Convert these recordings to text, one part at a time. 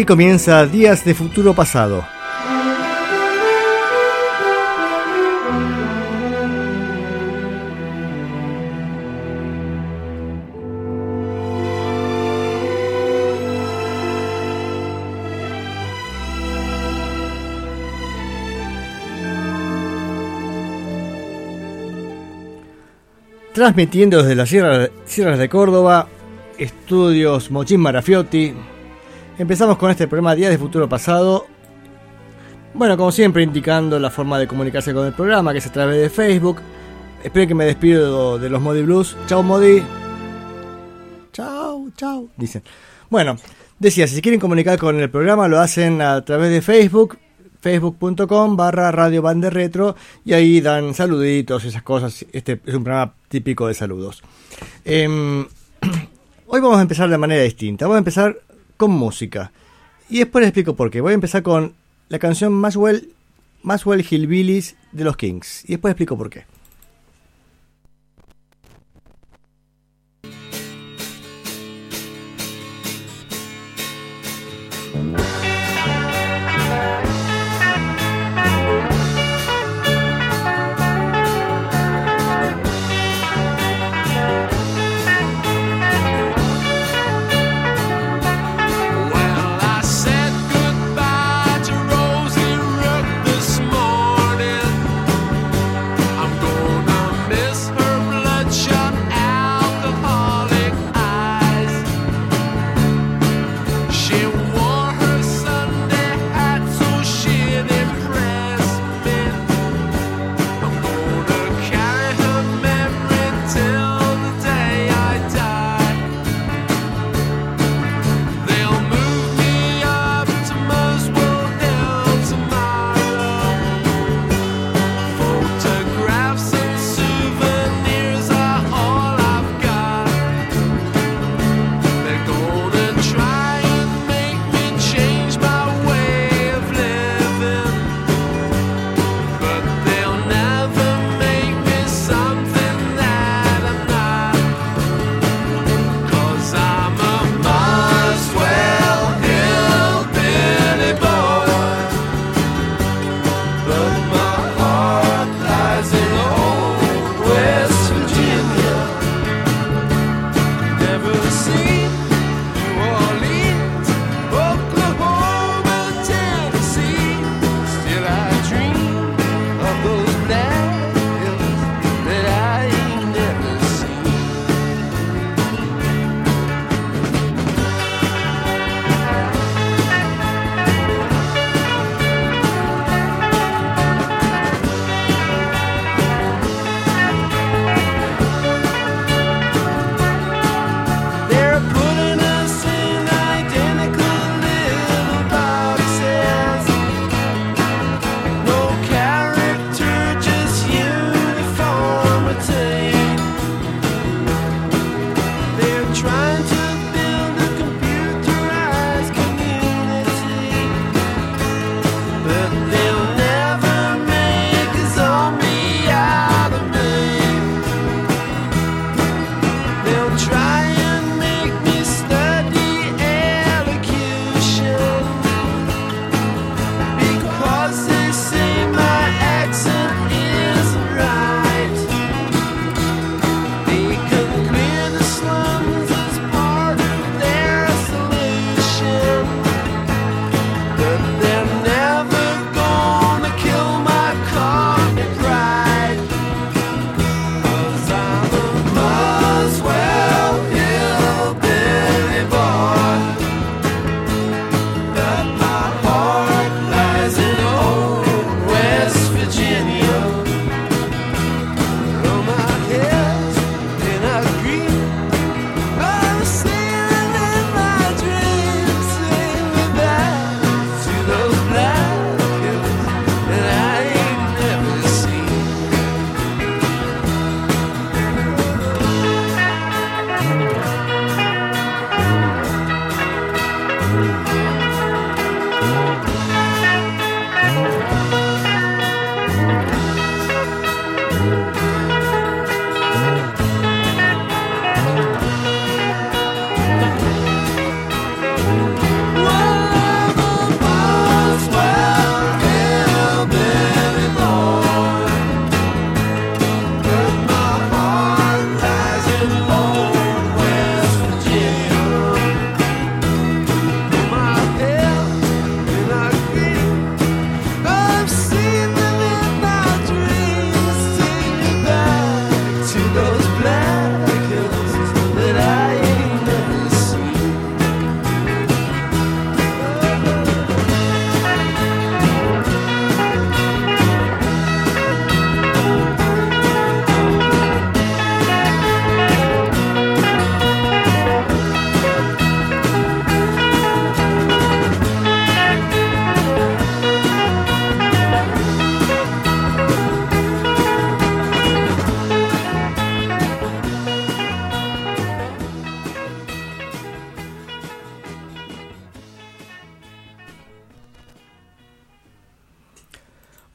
Aquí comienza Días de Futuro Pasado. Transmitiendo desde las Sierras de Córdoba, estudios Mochín Marafiotti, Empezamos con este programa Días de Futuro Pasado. Bueno, como siempre, indicando la forma de comunicarse con el programa, que es a través de Facebook. Espero que me despido de los Modi Blues. Chao, Modi. Chao, chao. Dicen. Bueno, decía, si quieren comunicar con el programa, lo hacen a través de Facebook, facebook.com barra Radio Bande Retro, y ahí dan saluditos, esas cosas. Este es un programa típico de saludos. Em, hoy vamos a empezar de manera distinta. Vamos a empezar con música. Y después les explico por qué. Voy a empezar con la canción Maswell, Maswell Hillbillies de los Kings. Y después explico por qué.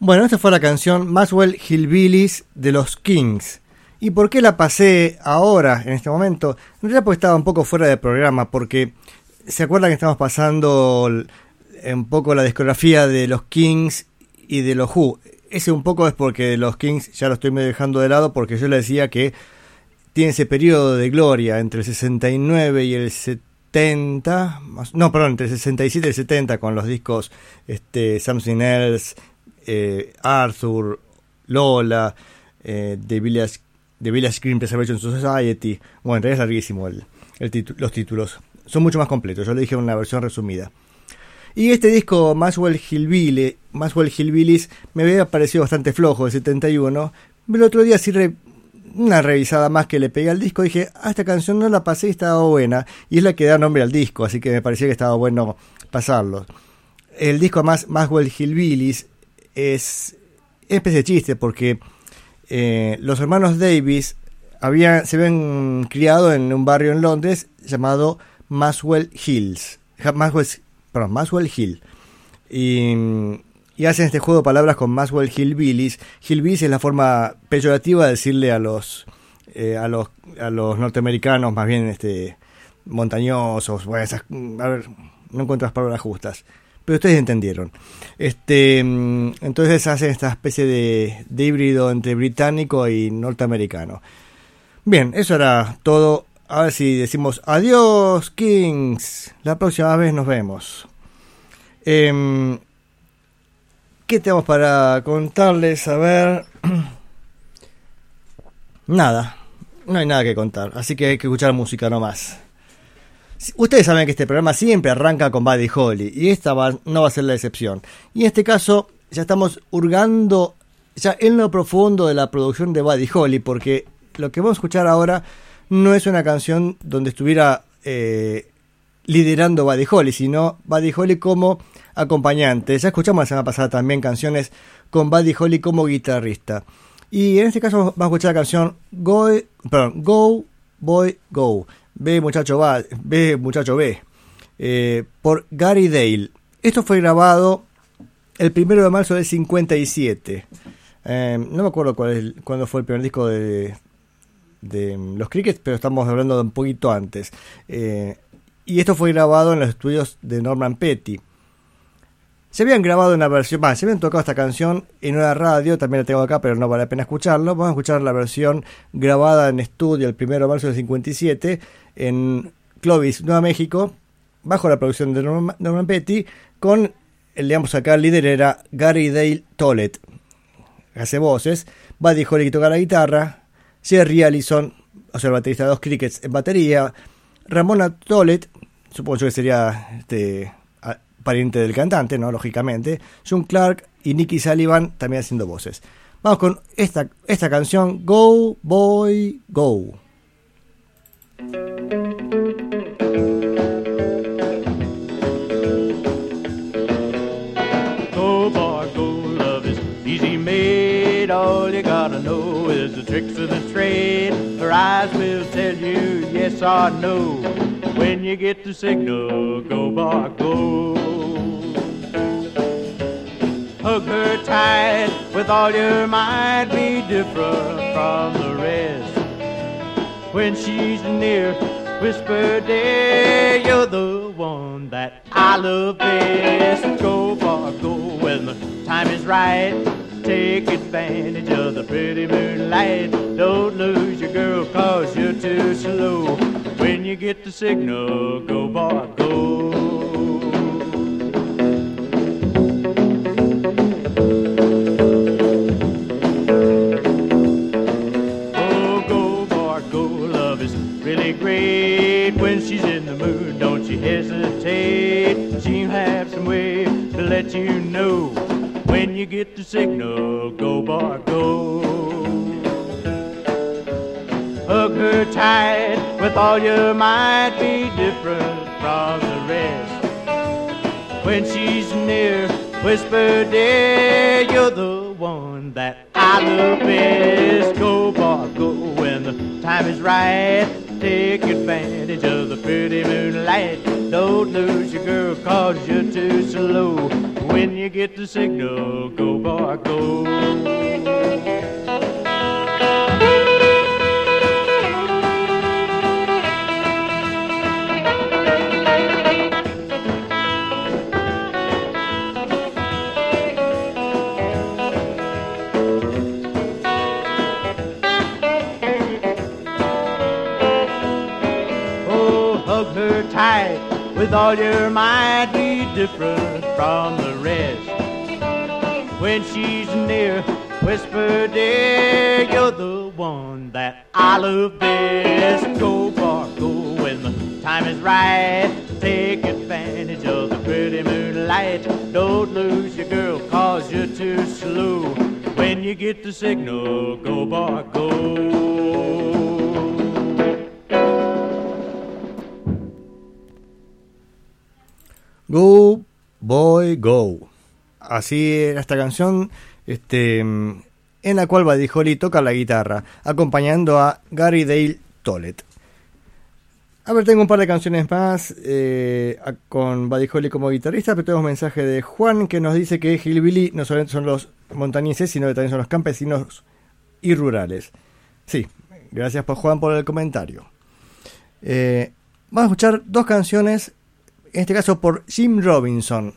Bueno, esta fue la canción Maxwell Hillbillies de los Kings. ¿Y por qué la pasé ahora, en este momento? En realidad porque estaba un poco fuera de programa, porque se acuerdan que estamos pasando un poco la discografía de los Kings y de los Who. Ese un poco es porque los Kings ya lo estoy dejando de lado, porque yo le decía que tiene ese periodo de gloria entre el 69 y el 70, no, perdón, entre el 67 y el 70 con los discos este, Something Else, eh, Arthur, Lola, eh, The, Village, The Village Preservation Society. Bueno, en realidad es larguísimo el, los títulos. Son mucho más completos, yo le dije una versión resumida. Y este disco, Maxwell Hillbilly, Maxwell Hillbillies, me había parecido bastante flojo, de 71. Pero el otro día sí una revisada más que le pegué al disco, dije, ah, esta canción no la pasé y estaba buena. Y es la que da nombre al disco, así que me parecía que estaba bueno pasarlo. El disco más Maxwell Hillbillies es especie de chiste porque eh, los hermanos Davis habían, se habían criado en un barrio en Londres llamado Maxwell Hills. Maxwell, perdón, Maxwell Hill. Y, hacen este juego de palabras con Maxwell Hillbillies. Hillbillies es la forma peyorativa de decirle a los, eh, a los, a los norteamericanos, más bien este, montañosos. Bueno, a ver, no encuentro las palabras justas pero ustedes entendieron. Este, mm, entonces hacen esta especie de, híbrido entre británico y norteamericano. Bien, eso era todo. A ver si decimos adiós, Kings. La próxima vez nos vemos. Em, ¿Qué tenemos para contarles? A ver. nada. No hay nada que contar. Así que hay que escuchar música nomás. Ustedes saben que este programa siempre arranca con Buddy Holly y esta no va a ser la excepción. Y en este caso ya estamos hurgando ya en lo profundo de la producción de Buddy Holly porque lo que vamos a escuchar ahora no es una canción donde estuviera eh, liderando Buddy Holly, sino Buddy Holly como acompañante. Ya escuchamos la semana pasada también canciones con Buddy Holly como guitarrista. Y en este caso vamos a escuchar la canción Go, perdón, Go Boy Go B muchacho va, B muchacho B, eh, por Gary Dale. Esto fue grabado el primero de marzo del 57. Eh, no me acuerdo cuál cuándo fue el primer disco de, de los Crickets, pero estamos hablando de un poquito antes. Eh, y esto fue grabado en los estudios de Norman Petty. Se habían grabado una versión, más, se habían tocado esta canción en una radio, también la tengo acá, pero no vale la pena escucharlo. Vamos a escuchar la versión grabada en estudio el 1 de marzo del 57 en Clovis, Nueva México, bajo la producción de Norman, Petty, con, el, digamos acá, el líder era Gary Dale Tollett, hace voces, Buddy Holly toca la guitarra, Jerry Allison, o sea, el baterista de dos crickets en batería, Ramona Tollett, supongo yo que sería este pariente del cantante, ¿no? Lógicamente. John Clark y Nicky Sullivan también haciendo voces. Vamos con esta, esta canción, Go Boy Go. Is the tricks of the trade. Her eyes will tell you yes or no. When you get the signal, go boy, go hug her tight with all your might, be different from the rest. When she's near, whisper, dear, you're the one that I love best. Go, far, go when the time is right. Take advantage of the pretty moonlight. Don't lose your girl, cause you're too slow. When you get the signal, go, boy, go. Oh, go, bar, go, love, is really great when she's in the mood. Don't you hesitate. She'll have some way to let you know when you get the signal. Go, boy, go. Hug her tight with all your might. Be different from the rest. When she's near, whisper, dear, you're the one that I love best. Go, boy, go when the time is right take advantage of the pretty moonlight. Don't lose your girl cause you're too slow. When you get the signal, go boy, go. With all your might. Be different from the rest. When she's near, whisper, dear, you're the one that I love best. Go, bar, go when the time is right. Take advantage of the pretty moonlight. Don't lose your girl, cause you're too slow. When you get the signal, go, bar, go. Go Boy Go. Así era esta canción, este, en la cual Holly toca la guitarra, acompañando a Gary Dale Tollett. A ver, tengo un par de canciones más eh, con Buddy Holly como guitarrista, pero tenemos un mensaje de Juan que nos dice que Hillbilly no solamente son los montañeses, sino que también son los campesinos y rurales. Sí, gracias por Juan por el comentario. Eh, vamos a escuchar dos canciones en este caso por Jim Robinson.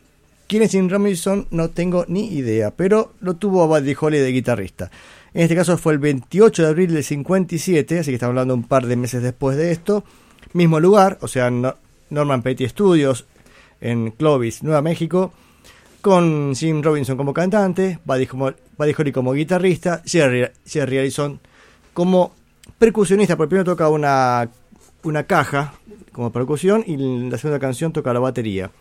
¿Quién es Jim Robinson? No tengo ni idea, pero lo tuvo a Buddy Holly de guitarrista. En este caso fue el 28 de abril del 57, así que estamos hablando un par de meses después de esto. Mismo lugar, o sea, No- Norman Petty Studios en Clovis, Nueva México, con Jim Robinson como cantante, Buddy, como, Buddy Holly como guitarrista, Jerry, Jerry Harrison como percusionista, porque primero toca una, una caja como percusión y la segunda canción toca la batería.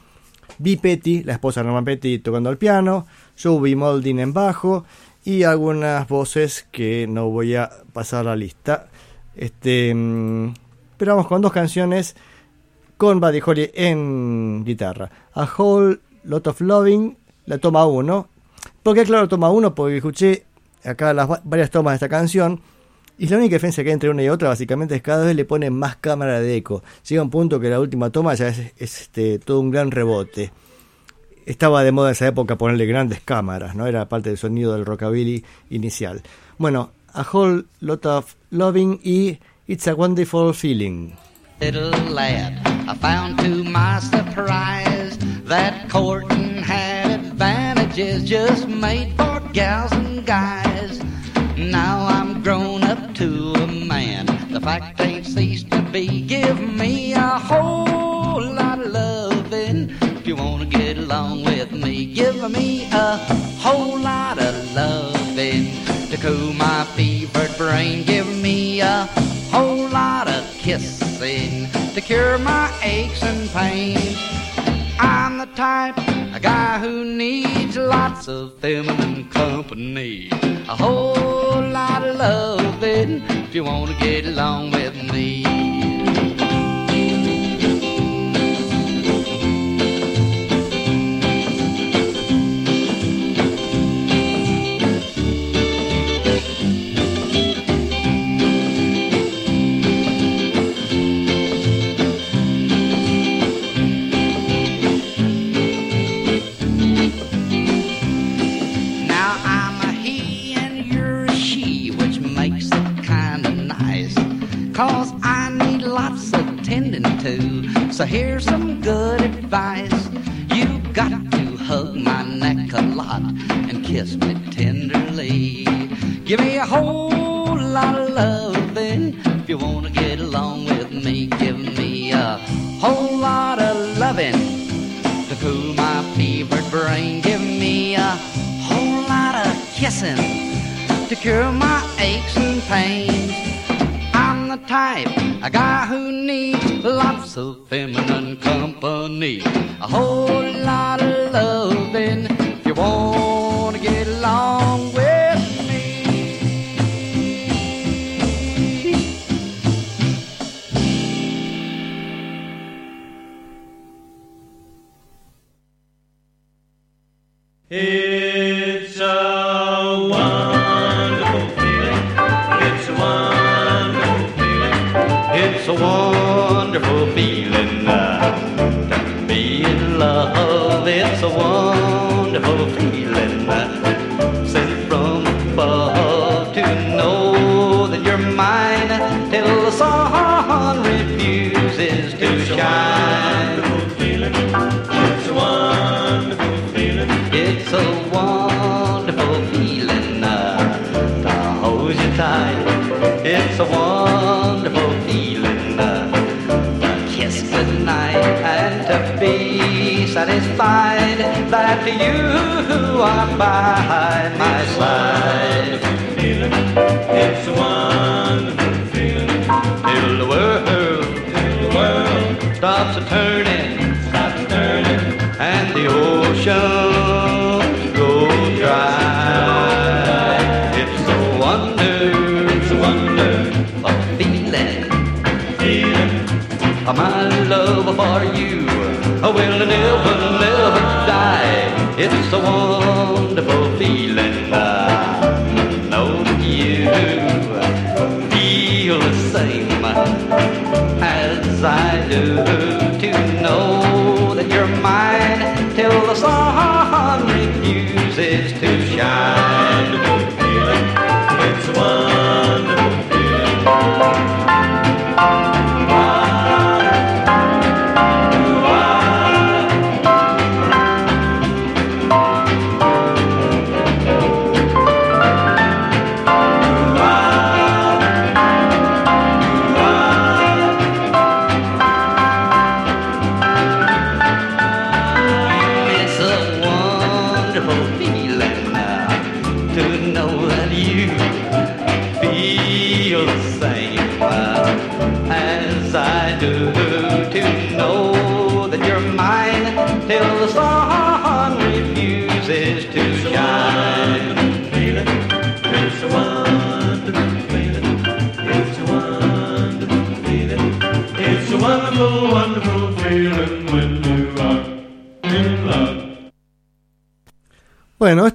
B. Petty, la esposa de Norman Petty, tocando el piano, Joe B. Molding en bajo y algunas voces que no voy a pasar la lista. Este, mm, pero vamos con dos canciones con Buddy Holly en guitarra. A Whole Lot of Loving, la toma 1. ¿Por qué claro toma 1? Porque escuché acá las va- varias tomas de esta canción. Y la única diferencia que hay entre una y otra básicamente es que cada vez le ponen más cámara de eco. Llega un punto que la última toma ya es, es, este, todo un gran rebote. Estaba de moda en esa época ponerle grandes cámaras, ¿no? Era parte del sonido del rockabilly inicial. Bueno, A Whole Lot of Loving y It's a Wonderful Feeling. little lad. I found to my surprise that courting had advantages just made for gals and guys. Now I'm grown up to a man. The fact ain't ceased to be. Give me a whole lot of loving if you wanna get along with me. Give me a whole lot of loving to cool my fevered brain. Give me a whole lot of kissing to cure my aches and pains. The type a guy who needs lots of feminine company. A whole lot of loving if you want to get along with me. So here's some good advice. You got to hug my neck a lot and kiss me tenderly. Give me a whole lot of loving if you wanna get along with me. Give me a whole lot of loving to cool my fevered brain. Give me a whole lot of kissing to cure my aches and pains. The type, a guy who needs lots of feminine company. A whole lot of loving if you want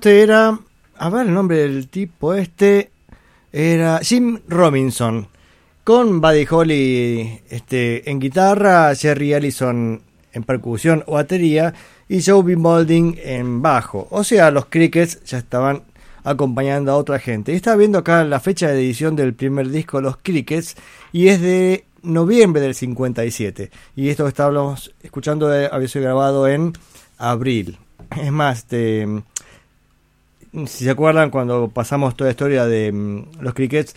este era. A ver, el nombre del tipo este. Era Jim Robinson. Con Buddy Holly este, en guitarra, Jerry Allison en percusión o batería y Joe B. Molding en bajo. O sea, los Crickets ya estaban acompañando a otra gente. Y estaba viendo acá la fecha de edición del primer disco Los Crickets y es de noviembre del 57. Y esto que estábamos escuchando eh, había sido grabado en abril. Es más, este, si se acuerdan cuando pasamos toda la historia de mm, los crickets,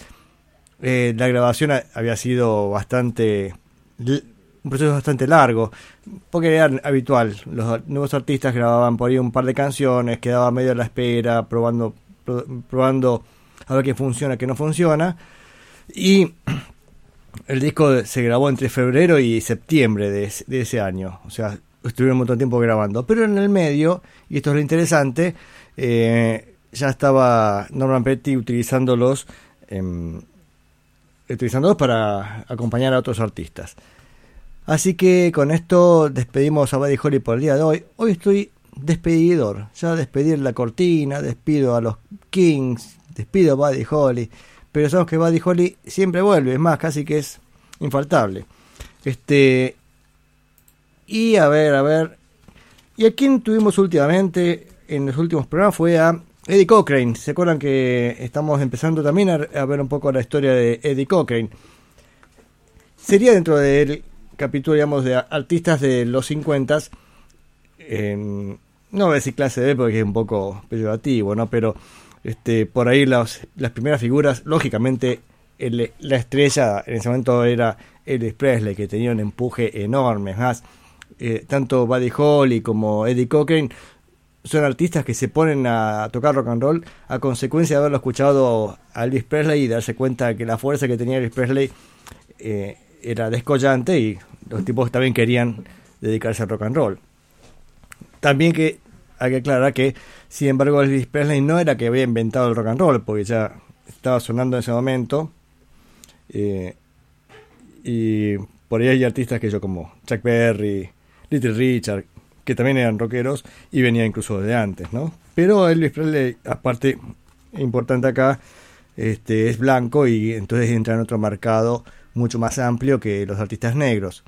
eh, la grabación había sido bastante un proceso bastante largo, porque era habitual, los nuevos artistas grababan por ahí un par de canciones, quedaba medio a la espera, probando, pro- probando a ver qué funciona, qué no funciona, y el disco se grabó entre febrero y septiembre de, ese- de ese año, o sea, estuvieron un montón de tiempo grabando, pero en el medio, y esto es lo interesante, eh, ya estaba Norman Petty utilizándolos, em, utilizándolos para acompañar a otros artistas. Así que con esto despedimos a Buddy Holly por el día de hoy. Hoy estoy despedidor, ya despedir la cortina, despido a los Kings, despido a Buddy Holly, pero sabemos que Buddy Holly siempre vuelve, es más, casi que es infaltable. Este y a ver, a ver, y a quién tuvimos últimamente en los últimos programas fue a Eddie Cochrane. ¿Se acuerdan que estamos empezando también a, ver un poco la historia de Eddie Cochrane? Sería dentro del capítulo, digamos, de artistas de los 50 en- no voy a decir clase B porque es un poco peyorativo, ¿no? Pero este, por ahí las, las primeras figuras, lógicamente, el- la estrella en ese momento era Elvis Presley, que tenía un empuje enorme. Más, eh, tanto Buddy Holly como Eddie Cochrane son artistas que se ponen a tocar rock and roll a consecuencia de haberlo escuchado a Elvis Presley y darse cuenta que la fuerza que tenía Elvis Presley eh, era descollante y los tipos también querían dedicarse al rock and roll. También que hay que aclarar que, sin embargo, Elvis Presley no era que había inventado el rock and roll, porque ya estaba sonando en ese momento. eh, y por ahí hay artistas que yo como Chuck Berry, Little Richard, que también eran rockeros y venía incluso de antes, ¿no? Pero Elvis Presley, aparte, importante acá, este, es blanco y entonces entra en otro mercado mucho más amplio que los artistas negros.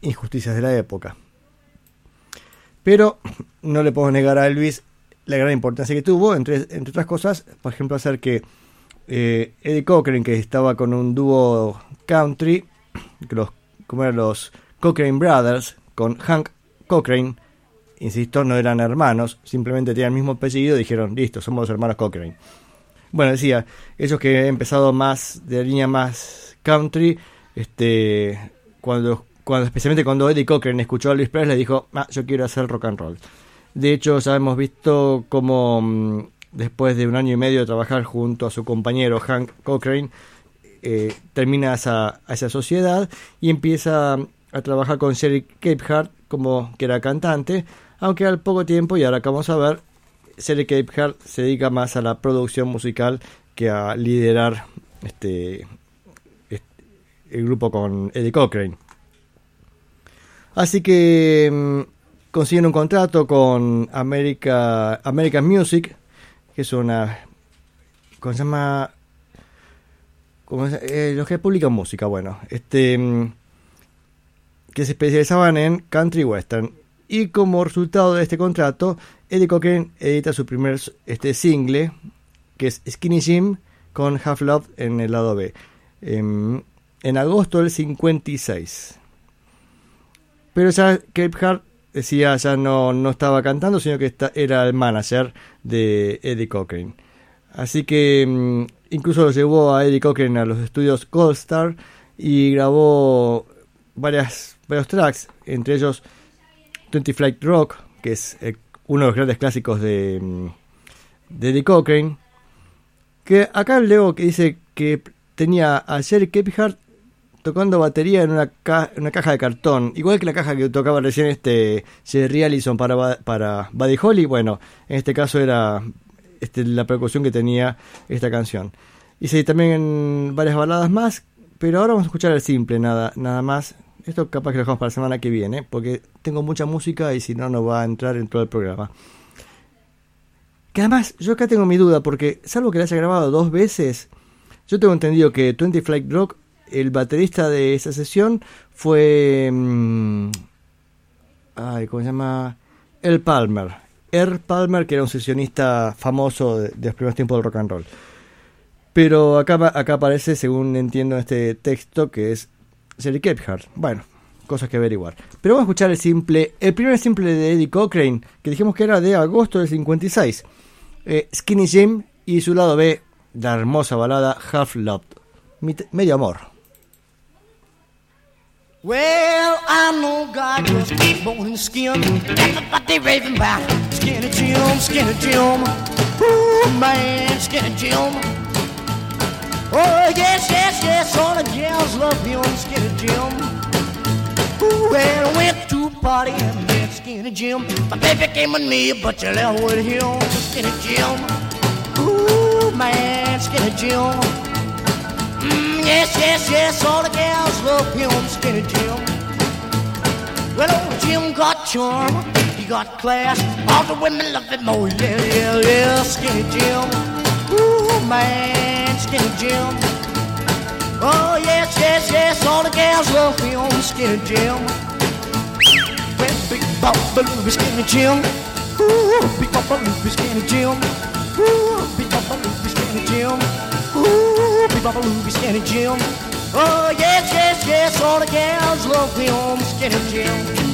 Injusticias de la época. Pero no le puedo negar a Elvis la gran importancia que tuvo, entre, entre otras cosas, por ejemplo, hacer que eh, Eddie Cochran, que estaba con un dúo country, los, como eran los Cochrane Brothers, con Hank Cochrane, insisto, no eran hermanos, simplemente tenían el mismo apellido y dijeron, listo, somos los hermanos Cochrane. Bueno, decía, ellos que han empezado más de línea más country, este, cuando, cuando especialmente cuando Eddie Cochran escuchó a Luis Presley, dijo, ah, yo quiero hacer rock and roll. De hecho, ya hemos visto como mm, después de un año y medio de trabajar junto a su compañero Hank Cochrane, eh, termina esa, esa sociedad y empieza a trabajar con Sherry Capehart como que era cantante, aunque al poco tiempo, y ahora que vamos a ver, Sherry Capehart se dedica más a la producción musical que a liderar este, este el grupo con Eddie Cochrane. Así que mm, consiguen un contrato con America, American Music, que es una. ¿Cómo se llama? ¿Cómo se- eh, los que publican música, bueno. Este. mm, que se especializaban en country western. Y como resultado de este contrato, Eddie Cochran edita su primer este, single, que es Skinny Jim, con Half Love en el lado B. em, en agosto del 56. Pero ya Capehart decía ya no, no estaba cantando, sino que era el manager de Eddie Cochran. Así que mm, incluso lo llevó a Eddie Cochran a los estudios Gold Star y grabó varias, varios tracks, entre ellos 20 Flight Rock, que es eh, uno de los grandes clásicos de, mm, de Eddie Cochran. Que acá leo que dice que tenía a Jerry Capehart tocando batería en una, ca- una caja de cartón, igual que la caja que tocaba recién este Jerry Allison para, para Buddy Holly, bueno, en este caso era este, la percusión que tenía esta canción. Hice también varias baladas más, pero ahora vamos a escuchar el simple, nada, nada más. Esto capaz que lo dejamos para la semana que viene, porque tengo mucha música y si no, no va a entrar en todo el programa. Que además, yo acá tengo mi duda, porque salvo que la haya grabado dos veces, yo tengo entendido que 20 Flight Rock, el baterista de esa sesión fue. mm, ay, ¿cómo se llama? El Palmer. Earl Palmer, que era un sesionista famoso de, los primeros tiempos del rock and roll. Pero acá, acá aparece, según entiendo en este texto, que es Jerry Capehart. Bueno, cosas que averiguar. Pero vamos a escuchar el simple, el primer simple de Eddie Cochrane, que dijimos que era de agosto del 56. Eh, Skinny Jim y su lado B, la hermosa balada Half Loved. Medio amor. Well, I know God born in skin. Everybody raving about Skinny Jim, Skinny Jim. Ooh, man, Skinny Jim. Oh, yes, yes, yes, all the gals love him, Skinny Jim. Ooh, well, I went to a party and met Skinny Jim. My baby came with me, but you left with him, Skinny Jim. Ooh, man, Skinny Jim. Mm, yes, yes, yes, all the gals love him, Skinny Jim. Well, old Jim got charm, he got class. All the women love him, oh yeah, yeah, yeah, Skinny Jim. Ooh, man, Skinny Jim. Oh, yes, yes, yes, all the gals love him, Skinny Jim. Well, big Bubba Looby, Skinny Jim. Ooh, big Bubba Looby, Skinny Jim. Ooh, big Bubba Looby, Skinny Jim. Ooh, big Bubba Looby, Skinny Jim. Oh, yes, yes, yes, all the gals love him, Skinny Jim.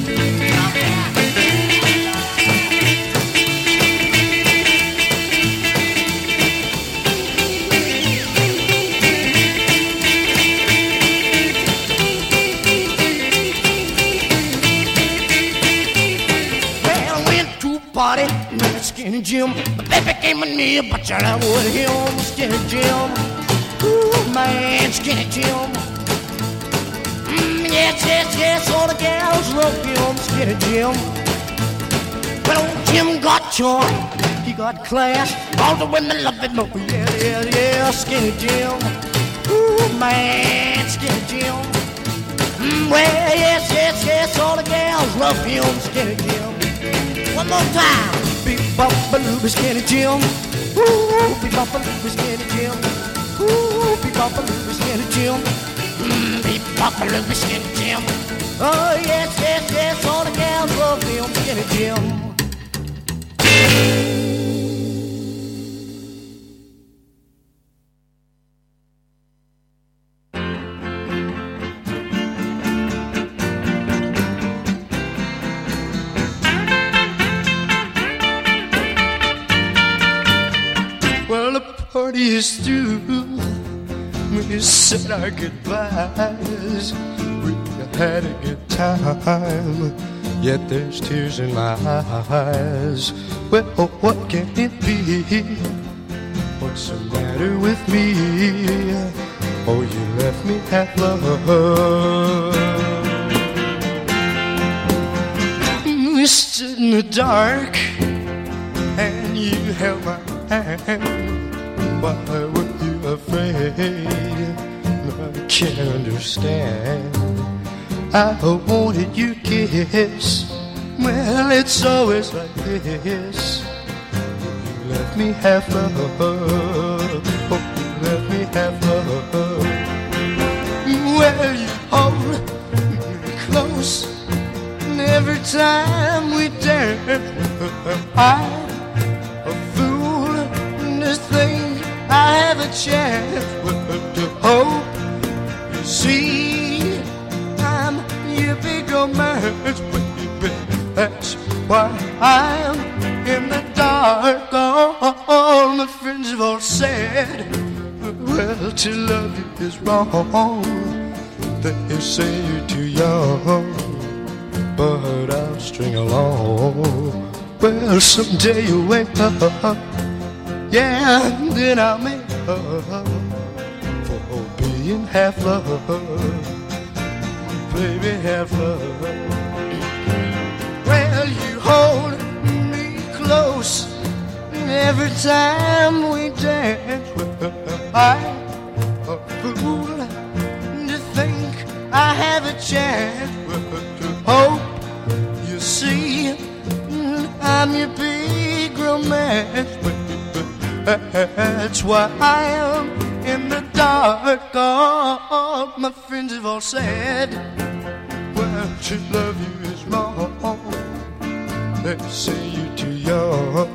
Party with Skinny Jim. My baby came with me, but you know with him, Skinny Jim. Ooh, man, Skinny Jim. Mm, yes, yes, yes, all the gals love him, Skinny Jim. Well, old Jim got charm, he got class. All the women love him, oh yeah, yeah, yeah, Skinny Jim. Ooh, man, Skinny Jim. Mm, well, yes, yes, yes, all the gals love him, Skinny Jim. One more time. Beep bop a looby skinny Jim. Ooh, beep bop a looby skinny Jim. Ooh, beep bop a looby skinny Jim. Mm, beep bop a looby skinny Jim. Oh yes, yes, yes, all the gals love him, skinny Jim. Is through. We said our goodbyes. We had a good time. Yet there's tears in my eyes. Well, what can it be? What's the matter with me? Oh, you left me half love. We stood in the dark and you held my hand. Why were you afraid? I can't understand. I wanted your kiss. Well, it's always like this. You left me half love. Oh, you left me half love. Well, you hold me close. And every time we dance, I'm a fool to think I have a chance to hope. You see, I'm your big romance, baby. That's why I'm in the dark. All my friends have all said, well, to love you is wrong. They say you're too young, but I'll string along. Well, someday you'll wake up, yeah, then I'll make up for being half loved baby, half love. Well, you hold me close every time we dance. I'm a fool to think I have a chance to hope you see I'm your big romance. That's why I am in the dark. All my friends have all said, Well, to love you is wrong. They say you're too young,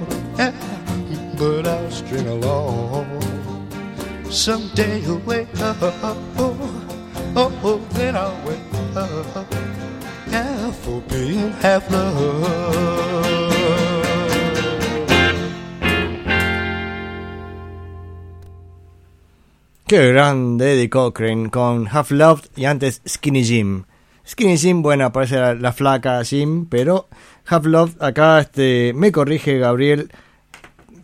but I'll string along. Someday you'll wake up, oh, oh, oh then I'll wake up, yeah, for being half loved. Qué grande Eddie Cochran con Half Loved y antes Skinny Jim. Skinny Jim, bueno, parece la, la flaca Jim, pero Half Loved, acá este, me corrige Gabriel,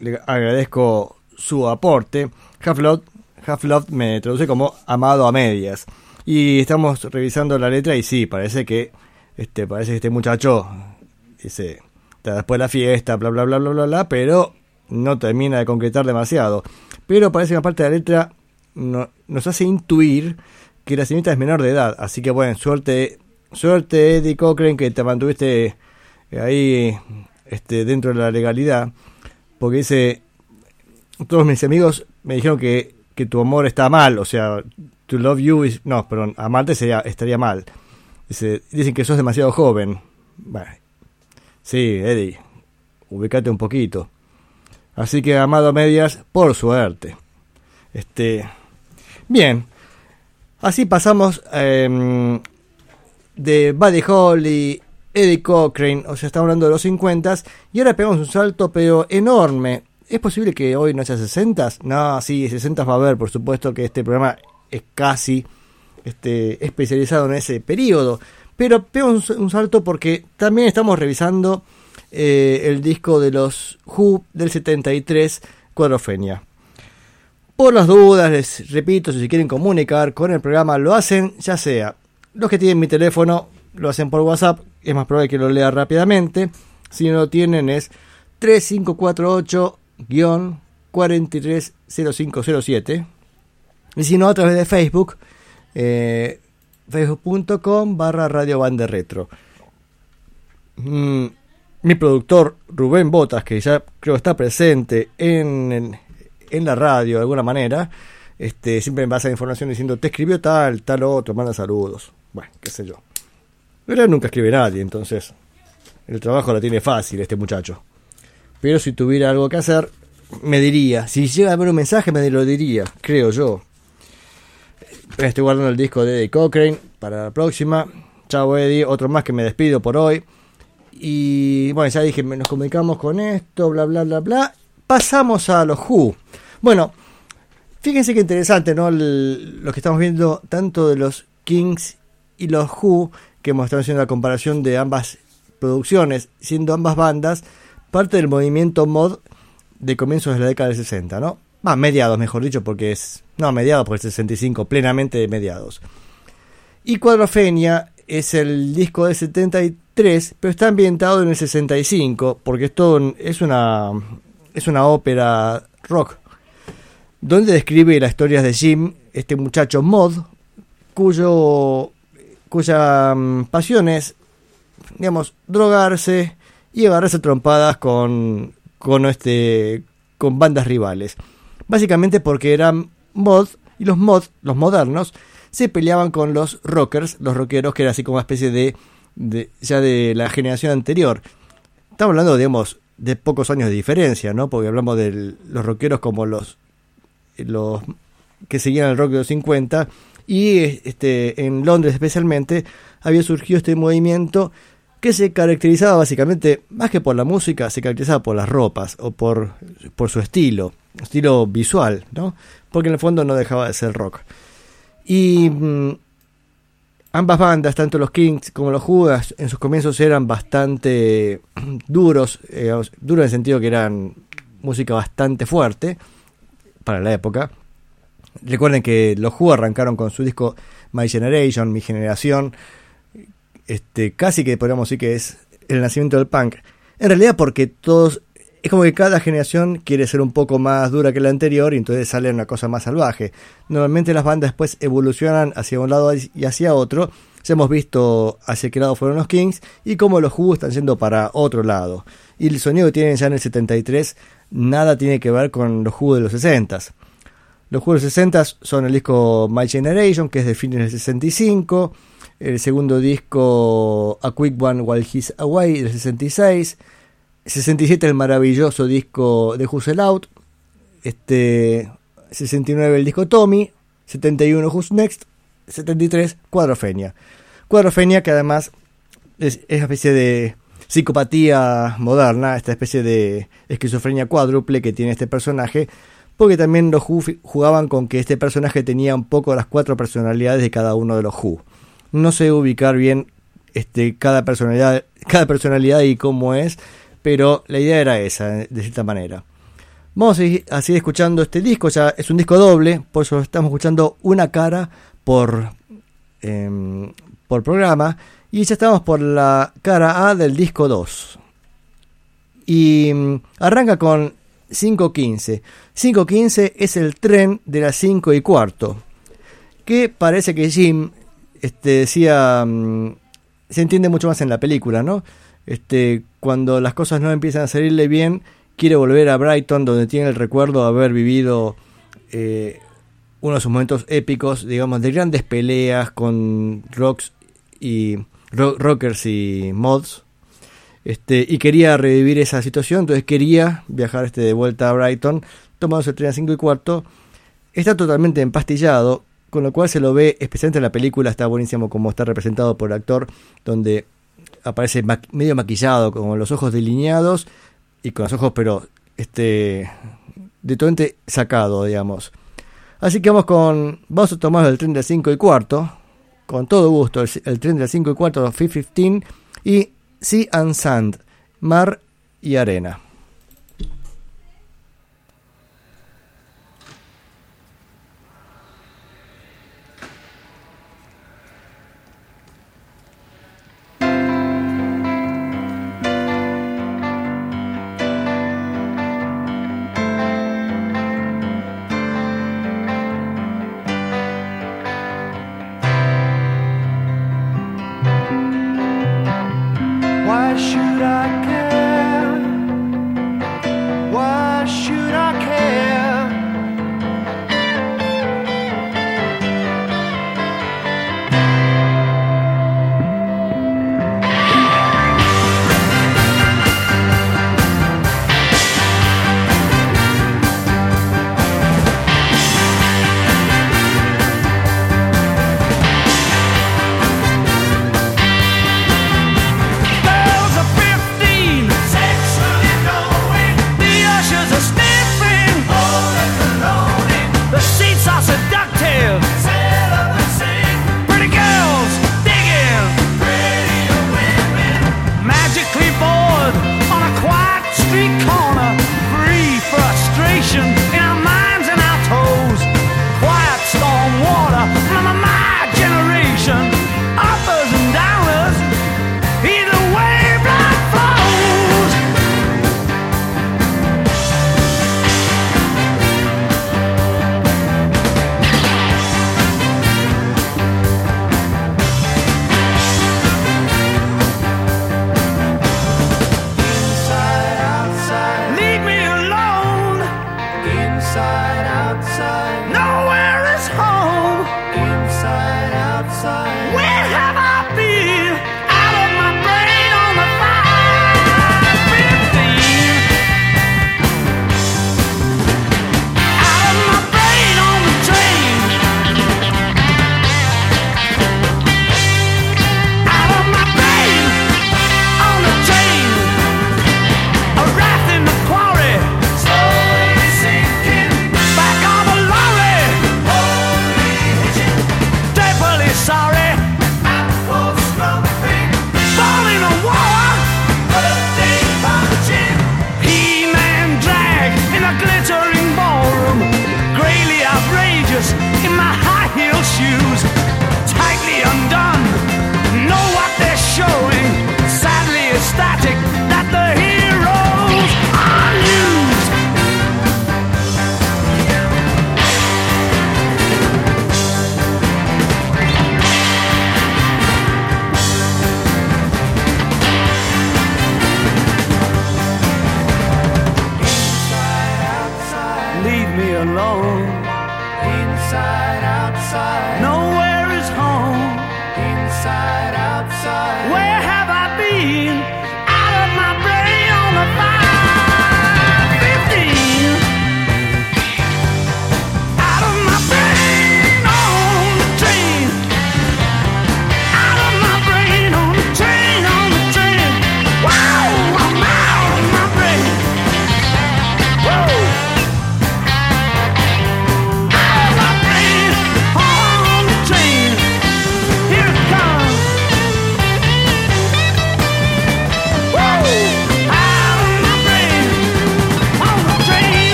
le agradezco su aporte. Half Loved, Half Loved me traduce como amado a medias. Y estamos revisando la letra y sí, parece que este, parece que este muchacho dice, después de la fiesta, bla bla bla bla bla bla, pero no termina de concretar demasiado. Pero parece que una parte de la letra no- nos hace intuir que la señorita es menor de edad. Así que bueno, suerte, suerte Eddie Cochran que te mantuviste ahí este, dentro de la legalidad. Porque dice, todos mis amigos me dijeron que, que tu amor está mal. O sea, to love you is... No, perdón, amarte sería, estaría mal. Dice, dicen que sos demasiado joven. Bueno, sí, Eddie, ubicate un poquito. Así que, amado medias, por suerte. Este, bien, así pasamos em, de Buddy Holly, Eddie Cochran, o sea, estamos hablando de los 50 y ahora pegamos un salto, pero enorme. ¿Es posible que hoy no sea 60? No, sí, 60 va a haber, por supuesto que este programa es casi este, especializado en ese periodo. Pero pegamos un, un salto porque también estamos revisando eh, el disco de los Who del 73, Cuadrofenia. Por las dudas, les repito, si se quieren comunicar con el programa, lo hacen ya sea los que tienen mi teléfono, lo hacen por WhatsApp, es más probable que lo lea rápidamente. Si no lo tienen es 3548-430507. Y si no, a través de Facebook, eh, facebook.com barra Radio Bande Retro. Mm, mi productor Rubén Botas, que ya creo está presente en, en, en la radio de alguna manera, este, siempre me pasa información diciendo, te escribió tal, tal otro, manda saludos. Bueno, qué sé yo. Pero nunca escribe nadie, entonces el trabajo la tiene fácil este muchacho. Pero si tuviera algo que hacer, me diría. Si llega a ver un mensaje, me lo diría, creo yo. Estoy guardando el disco de Eddie Cochran para la próxima. Chao Eddie, otro más que me despido por hoy. Y bueno, ya dije, nos comunicamos con esto, bla, bla, bla, bla. Pasamos a los Who. Bueno, Fíjense que interesante, ¿no? El- lo que estamos viendo tanto de los Kings y los Who, que hemos estado haciendo la comparación de ambas producciones, siendo ambas bandas parte del movimiento mod de comienzos de la década del 60, ¿no? Va, mediados, mejor dicho, porque es. No, mediados, porque es 65, plenamente mediados. Y Cuadrofenia es el disco del 73, pero está ambientado en el 65, porque es todo es una es una ópera rock donde describe las historias de Jim, este muchacho mod, cuyo cuya mm, pasión es, digamos, drogarse y agarrarse trompadas con con este con bandas rivales. Básicamente porque eran mod y los mod, los modernos, se peleaban con los rockers, los rockeros que era así como una especie de, de ya de la generación anterior. Estamos hablando, digamos, de pocos años de diferencia, ¿no? Porque hablamos de los rockeros como los los que seguían el rock de los 50 y este en Londres especialmente había surgido este movimiento que se caracterizaba básicamente más que por la música se caracterizaba por las ropas o por, por su estilo estilo visual no porque en el fondo no dejaba de ser rock y mm, ambas bandas tanto los Kings como los Judas en sus comienzos eran bastante duros eh, duros en el sentido que eran música bastante fuerte para la época. Recuerden que los Who arrancaron con su disco My Generation, Mi Generación, este, casi que podríamos decir que es el nacimiento del punk. En realidad porque todos, es como que cada generación quiere ser un poco más dura que la anterior y entonces sale una cosa más salvaje. Normalmente las bandas después evolucionan hacia un lado y hacia otro. Ya hemos visto hacia qué lado fueron los Kings y cómo los Who están yendo para otro lado. Y el sonido que tienen ya en el 73 nada tiene que ver con los Who de los 60s. Los Who de los 60 son el disco My Generation, que es de fines del 65, el segundo disco A Quick One While He's Away del 66, 67 el maravilloso disco de Who's Out, este 69 el disco Tommy, 71 Who's Next, 73 Cuadrofenia. Cuadrofenia que además es, es una especie de psicopatía moderna, esta especie de esquizofrenia cuádruple que tiene este personaje, porque también los Who jugaban con que este personaje tenía un poco las cuatro personalidades de cada uno de los Who. No sé ubicar bien este, cada, personalidad, cada personalidad y cómo es, pero la idea era esa, de cierta manera. Vamos a seguir, escuchando este disco, ya es un disco doble, por eso estamos escuchando una cara por, eh, por programa. Y ya estamos por la cara A del disco 2. Y mm, arranca con 5.15. 5.15 es el tren de las 5 y cuarto. Que parece que Jim este, decía. mm, se entiende mucho más en la película, ¿no? Este, cuando las cosas no empiezan a salirle bien, quiere volver a Brighton, donde tiene el recuerdo de haber vivido eh, uno de sus momentos épicos, digamos, de grandes peleas con rocks y ro- rockers y mods. Este, y quería revivir esa situación, entonces quería viajar este, de vuelta a Brighton, tomándose el tren a 5 y cuarto. Está totalmente empastillado, con lo cual se lo ve, especialmente en la película, está buenísimo como está representado por el actor, donde aparece medio maquillado, con los ojos delineados y con los ojos, pero este, de totalmente sacado, digamos. Así que vamos con, vamos a tomar el tren de 5 y cuarto, con todo gusto, el, el tren de las 5 y cuarto, 515 y Sea and Sand, mar y arena.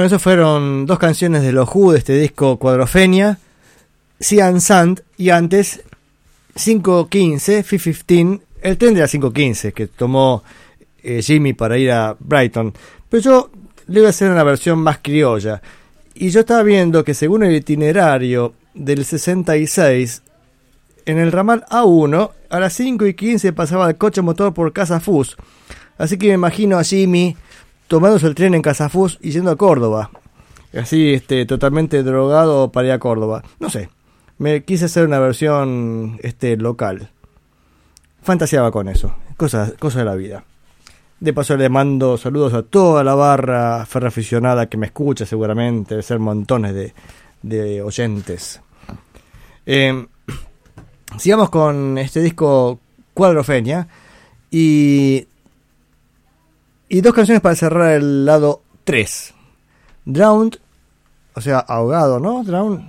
Bueno, eso fueron dos canciones de los Who de este disco Cuadrofenia, Cian Sand y antes 515, 515, el tren de la 515 que tomó eh, Jimmy para ir a Brighton. Pero yo le voy a hacer una versión más criolla. Y yo estaba viendo que según el itinerario del 66, en el ramal A1, a las 5 y 15 pasaba el coche motor por Casa Fus. Así que me imagino a Jimmy tomándose el tren en Casafús y yendo a Córdoba. Así, este, totalmente drogado para ir a Córdoba. No sé. Me quise hacer una versión este, local. Fantaseaba con eso. Cosas, cosas de la vida. De paso le mando saludos a toda la barra ferraficionada que me escucha seguramente. Debe ser montones de, de oyentes. Eh, sigamos con este disco Cuadrofenia. Y y dos canciones para cerrar el lado 3. Drowned, o sea, ahogado, ¿no? Drowned.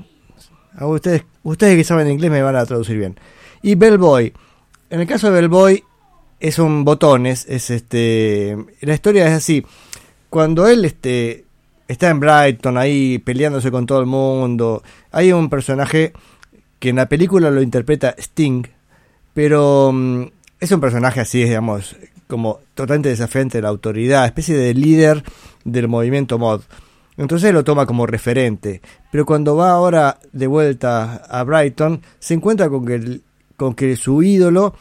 Ustedes, ustedes que saben inglés me van a traducir bien. Y Bellboy. En el caso de Bellboy es un botones, es este la historia es así. Cuando él este está en Brighton ahí peleándose con todo el mundo, hay un personaje que en la película lo interpreta Sting, pero mm, es un personaje así, digamos, como totalmente desafiante de la autoridad, especie de líder del movimiento mod. Entonces lo toma como referente. Pero cuando va ahora de vuelta a Brighton, se encuentra con que, con que su ídolo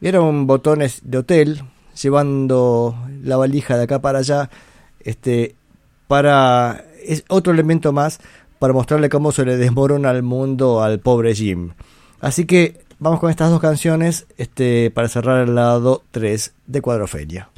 era un botones de hotel, llevando la valija de acá para allá, este, para es otro elemento más para mostrarle cómo se le desmorona el mundo al pobre Jim. Así que vamos con estas dos canciones este, para cerrar el lado 3 de Cuadroferia.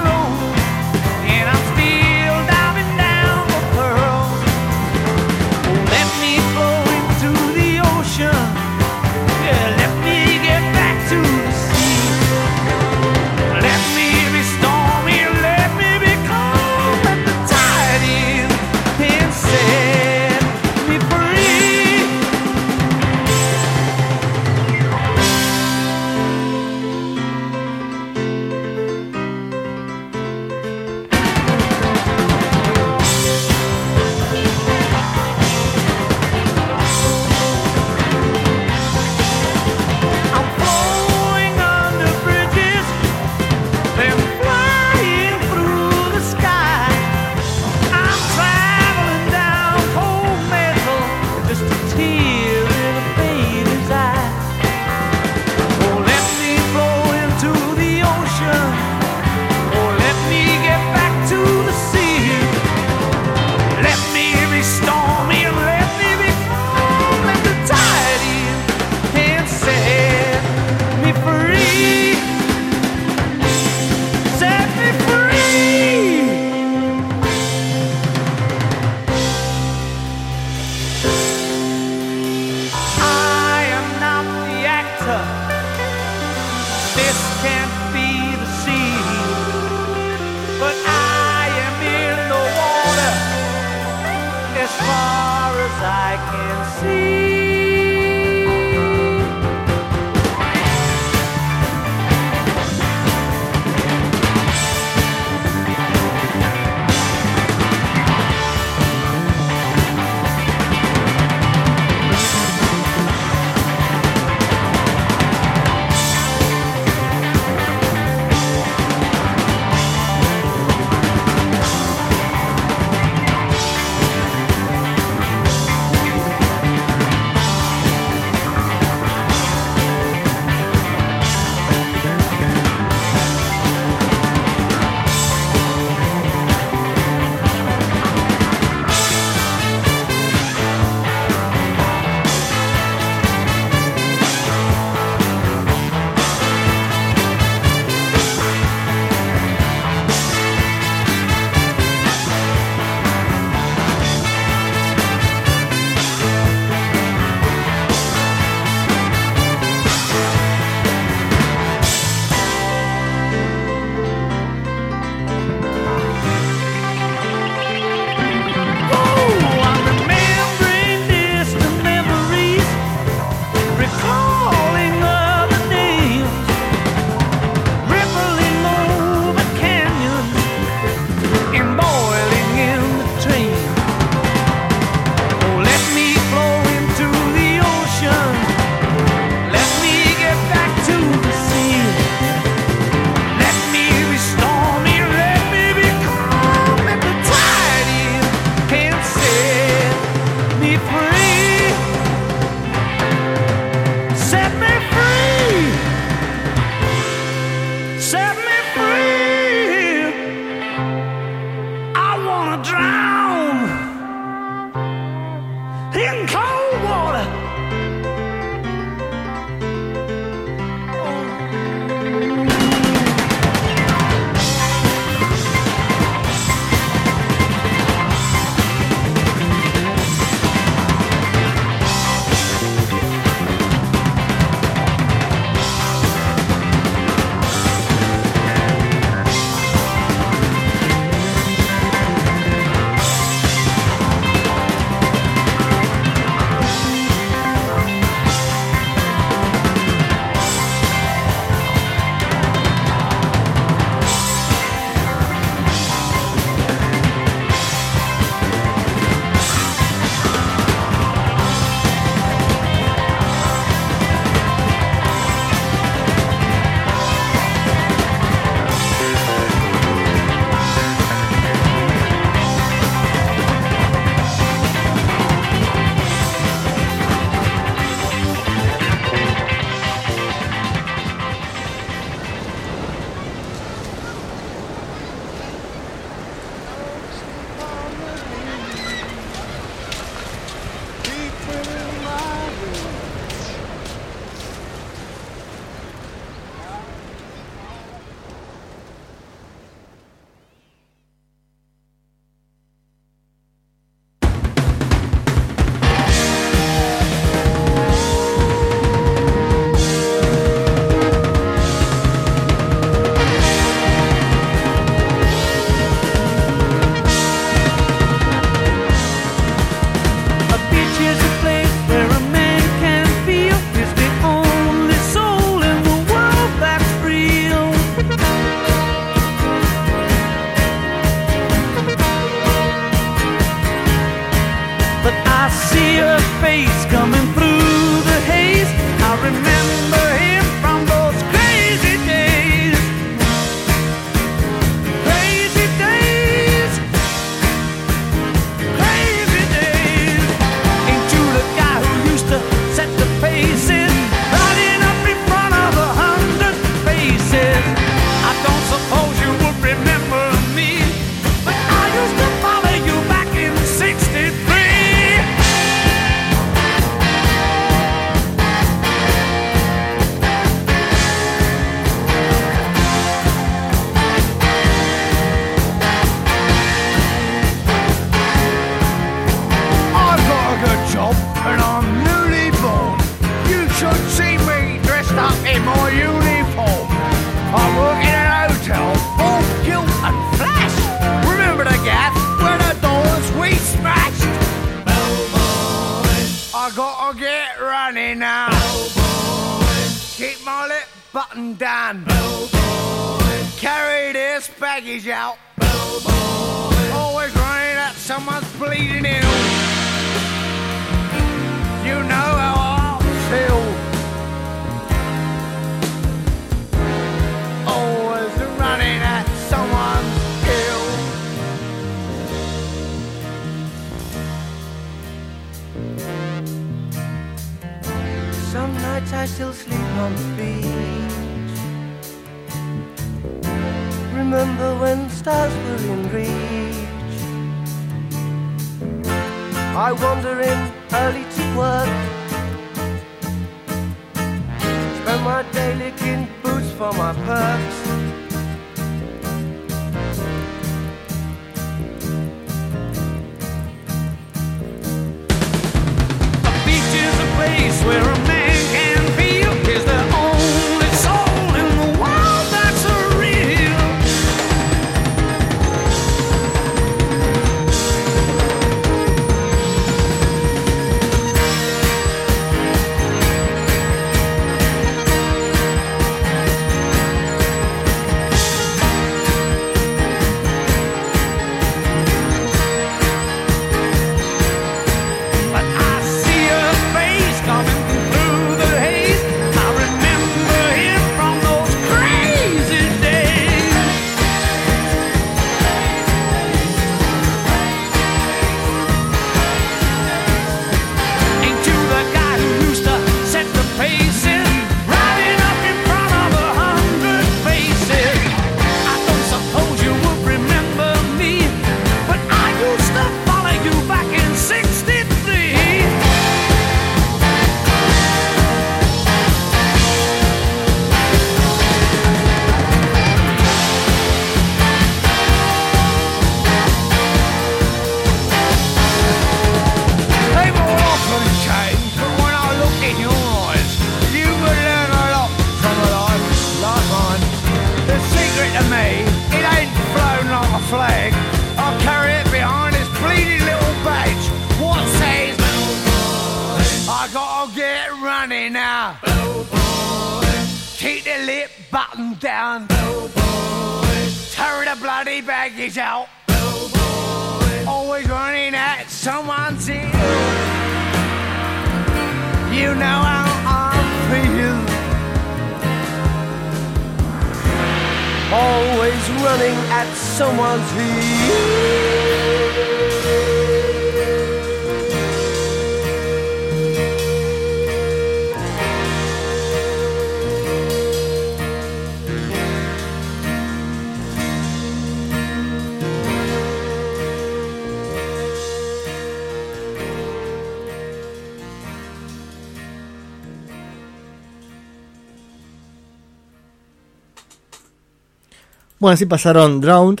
Bueno, así pasaron Drowned,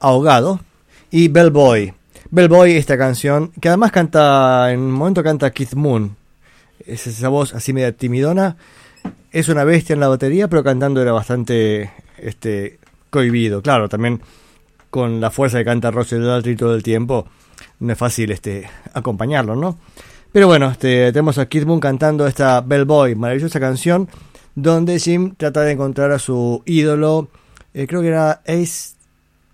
Ahogado y Bellboy. Bellboy, esta canción, que además canta, en un momento canta Keith Moon. Es esa voz así media timidona. Es una bestia en la batería, pero cantando era bastante este, cohibido. Claro, también con la fuerza que canta Russell Daltrey todo el tiempo, no es fácil este, acompañarlo, ¿no? Pero bueno, este, tenemos a Keith Moon cantando esta Bellboy, maravillosa canción, donde Jim trata de encontrar a su ídolo, eh, creo que era Ace,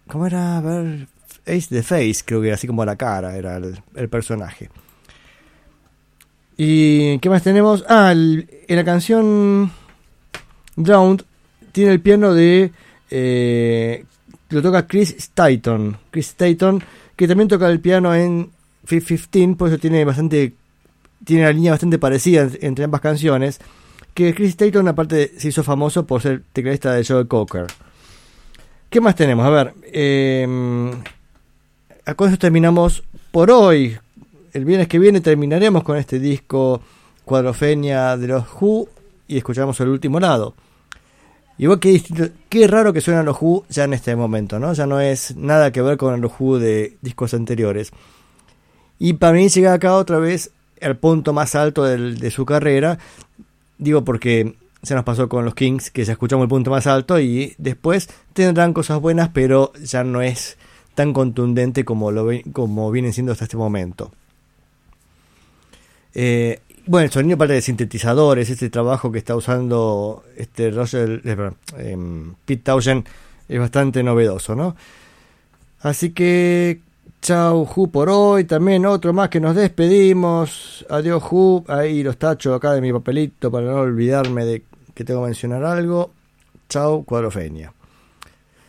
¿cómo era? A ver, Ace the Face, creo que era así como la cara, era el, personaje. ¿Y qué más tenemos? Ah, el- en la canción Drowned tiene el piano de... eh, lo toca Chris Staton. Chris Staton, que también toca el piano en Fifth 15, por eso tiene bastante... Tiene una línea bastante parecida en- entre ambas canciones. Que Chris Staton aparte se hizo famoso por ser tecladista de Joe Cocker. ¿Qué más tenemos? A ver, eh, con eso terminamos por hoy. El viernes que viene terminaremos con este disco Cuadrofenia de los Who y escuchamos el último lado. Que distinto, qué raro que suenan los Who ya en este momento, ¿no? Ya no es nada que ver con los Who de discos anteriores. Y para mí llega acá otra vez al punto más alto de su carrera. Digo porque se nos pasó con los Kings, que ya escuchamos el punto más alto y después tendrán cosas buenas, pero ya no es tan contundente como, lo, como vienen siendo hasta este momento. Eh, bueno, el sonido parte de sintetizadores, este trabajo que está usando este Roger, eh, em, Pete Townshend es bastante novedoso, ¿no? Así que chau Ju por hoy, también otro más que nos despedimos. Adiós Ju, ahí los tacho acá de mi papelito para no olvidarme de que tengo que mencionar algo. Chau Cuadrofenia.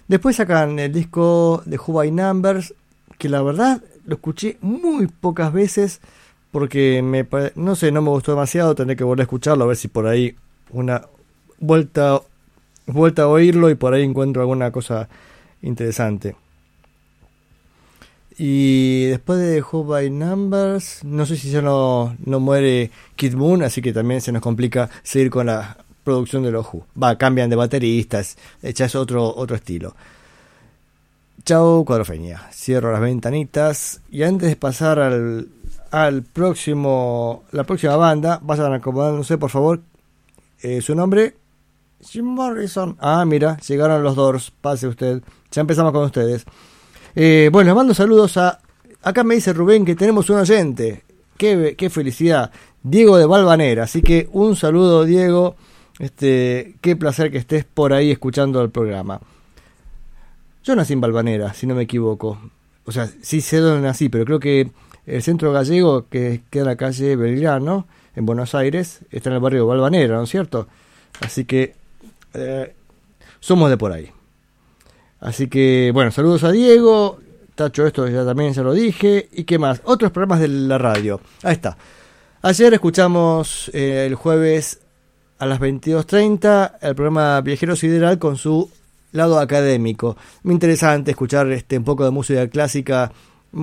Después sacan el disco de Who by Numbers, que la verdad lo escuché muy pocas veces porque me no sé, no me gustó demasiado, tendré que volver a escucharlo a ver si por ahí una vuelta vuelta a oírlo y por ahí encuentro alguna cosa interesante. Y después de Who by Numbers, no sé si ya no, no muere Kid Moon, así que también se nos complica seguir con la producción de los Who. Va, cambian de bateristas, ya es otro, otro estilo. Chao, Cuadrofeña. Cierro las ventanitas. Y antes de pasar al, al próximo, la próxima banda, vayan acomodándose, por favor. Eh, su nombre, Jim Morrison. Ah, mira, llegaron los Doors. Pase usted. Ya empezamos con ustedes. Eh, bueno, les mando saludos a. Acá me dice Rubén que tenemos un oyente. Qué, qué felicidad. Diego de Valvanera. Así que un saludo, Diego. Este, qué placer que estés por ahí escuchando el programa. Yo nací en Valvanera, si no me equivoco. O sea, sí sé dónde nací, pero creo que el centro gallego, que queda en la calle Belgrano, en Buenos Aires, está en el barrio de Valvanera, ¿no es cierto? Así que eh, somos de por ahí. Así que, bueno, saludos a Diego. Tacho, esto ya también ya lo dije. ¿Y qué más? Otros programas de la radio. Ahí está. Ayer escuchamos eh, el jueves a las 22.30 el programa Viajero Sideral con su lado académico. Muy interesante escuchar este un poco de música clásica,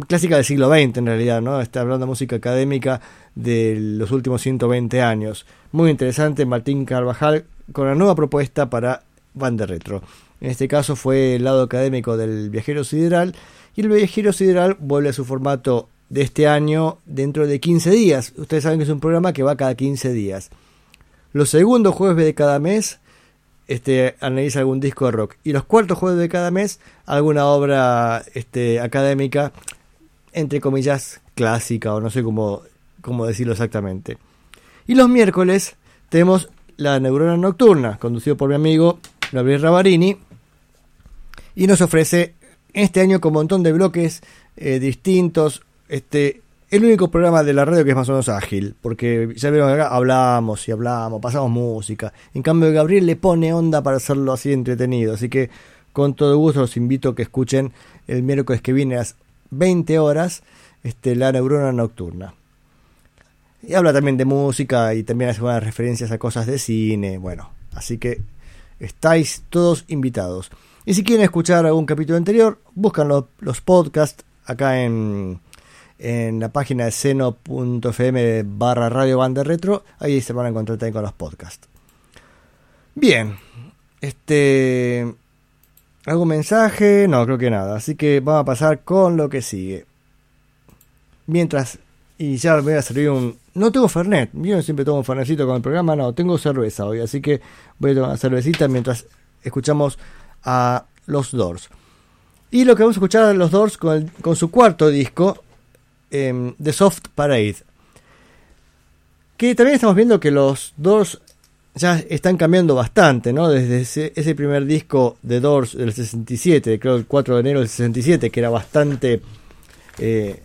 clásica del siglo XX en realidad, ¿no? Está hablando de música académica de los últimos 120 años. Muy interesante, Martín Carvajal con la nueva propuesta para Banda Retro. En este caso fue el lado académico del Viajero Sideral y el Viajero Sideral vuelve a su formato de este año dentro de 15 días. Ustedes saben que es un programa que va cada 15 días. Los segundos jueves de cada mes este, analiza algún disco de rock. Y los cuartos jueves de cada mes alguna obra este, académica, entre comillas, clásica o no sé cómo, cómo decirlo exactamente. Y los miércoles tenemos La Neurona Nocturna, conducido por mi amigo Gabriel Ravarini. Y nos ofrece este año con un montón de bloques eh, distintos. Este, el único programa de la radio que es más o menos ágil, porque ya vieron acá, hablamos y hablamos, pasamos música. En cambio, Gabriel le pone onda para hacerlo así entretenido. Así que con todo gusto los invito a que escuchen el miércoles que viene a las 20 horas este, La Neurona Nocturna. Y habla también de música y también hace buenas referencias a cosas de cine. Bueno, así que estáis todos invitados. Y si quieren escuchar algún capítulo anterior, buscan los, los podcasts acá en, en la página de seno.fm barra radio banda retro. Ahí se van a encontrar también con los podcasts. Bien, este. ¿Algún mensaje? No, creo que nada. Así que vamos a pasar con lo que sigue. Mientras. Y ya voy a servir un. No tengo Fernet. Yo siempre tomo un Fernetcito con el programa. No, tengo cerveza hoy. Así que voy a tomar cervecita mientras escuchamos a los Doors. Y lo que vamos a escuchar a los Doors con, con su cuarto disco, em, The Soft Parade. Que también estamos viendo que los Doors ya están cambiando bastante, ¿no? Desde ese, primer disco de Doors del 67, creo el 4 de enero del 67, que era bastante, eh,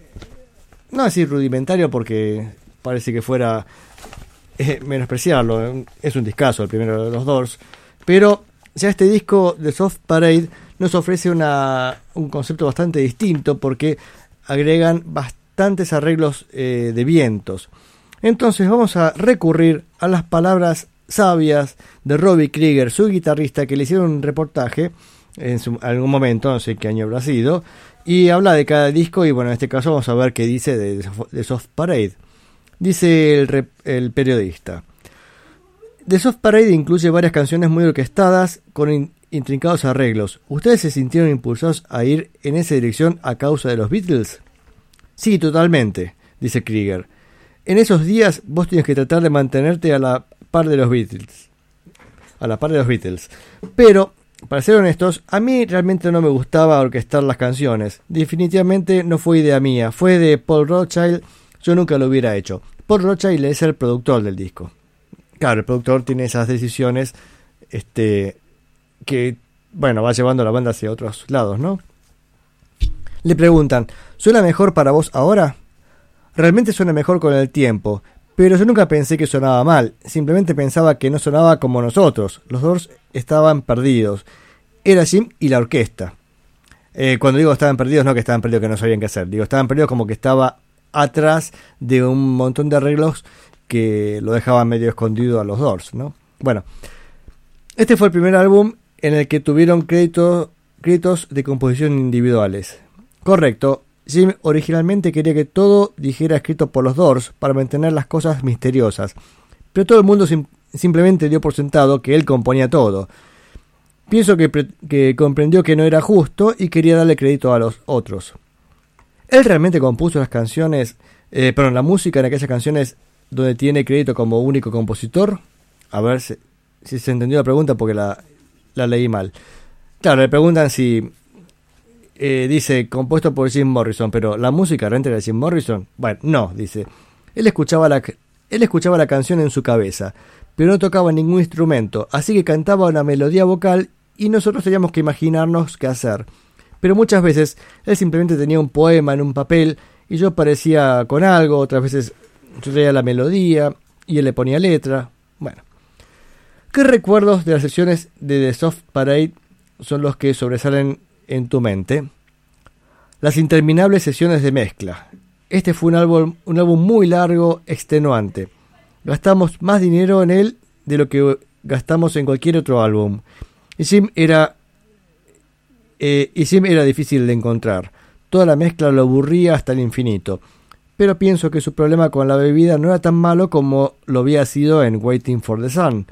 no decir rudimentario porque parece que fuera eh, menospreciarlo, es un discazo el primero de los Doors, pero ya este disco de Soft Parade nos ofrece una, un concepto bastante distinto porque agregan arreglos eh, de vientos. Entonces vamos a recurrir a las palabras sabias de Robbie Krieger, su guitarrista, que le hicieron un reportaje en su- algún momento, no sé qué año habrá sido, y habla de cada disco y bueno, en este caso vamos a ver qué dice de, Soft Parade. Dice el, el periodista. The Soft Parade incluye varias canciones muy orquestadas con in- intrincados arreglos. ¿Ustedes se sintieron impulsados a ir en esa dirección a causa de los Beatles? Sí, totalmente, dice Krieger. En esos días vos tienes que tratar de mantenerte a la par de los Beatles. A la par de los Beatles. Pero, para ser honestos, a mí realmente no me gustaba orquestar las canciones. Definitivamente no fue idea mía, fue de Paul Rothschild, yo nunca lo hubiera hecho. Paul Rothchild es el productor del disco. Claro, el productor tiene esas decisiones este, que, bueno, va llevando a la banda hacia otros lados, ¿no? Le preguntan, ¿suena mejor para vos ahora? Realmente suena mejor con el tiempo, pero yo nunca pensé que sonaba mal, simplemente pensaba que no sonaba como nosotros. Los Doors estaban perdidos. Era Jim y la orquesta. Eh, cuando digo estaban perdidos, no que estaban perdidos que no sabían qué hacer. Digo, estaban perdidos como que estaba atrás de un montón de arreglos que lo dejaban medio escondido a los Doors, ¿no? Bueno, este fue el primer álbum en el que tuvieron créditos de composición individuales. Correcto, Jim originalmente quería que todo dijera escrito por los Doors para mantener las cosas misteriosas, pero todo el mundo sim- simplemente dio por sentado que él componía todo. Pienso que, pre- que comprendió que no era justo y quería darle crédito a los otros. Él realmente compuso las canciones, eh, perdón, la música en aquellas canciones donde tiene crédito como único compositor. A ver si, si se entendió la pregunta porque la, la leí mal. Claro, le preguntan si eh, dice compuesto por Jim Morrison, pero la música realmente era de Jim Morrison. Bueno, no, dice. Él escuchaba la, él escuchaba la canción en su cabeza, pero no tocaba ningún instrumento, así que cantaba una melodía vocal y nosotros teníamos que imaginarnos qué hacer. Pero muchas veces él simplemente tenía un poema en un papel y yo parecía con algo, otras veces yo traía la melodía y él le ponía letra. Bueno. ¿Qué recuerdos de las sesiones de The Soft Parade son los que sobresalen en tu mente? Las interminables sesiones de mezcla. Este fue un álbum, un álbum muy largo, extenuante. Gastamos más dinero en él de lo que gastamos en cualquier otro álbum. Y Jim era eh, y era difícil de encontrar. Toda la mezcla lo aburría hasta el infinito. Pero pienso que su problema con la bebida no era tan malo como lo había sido en Waiting for the Sun,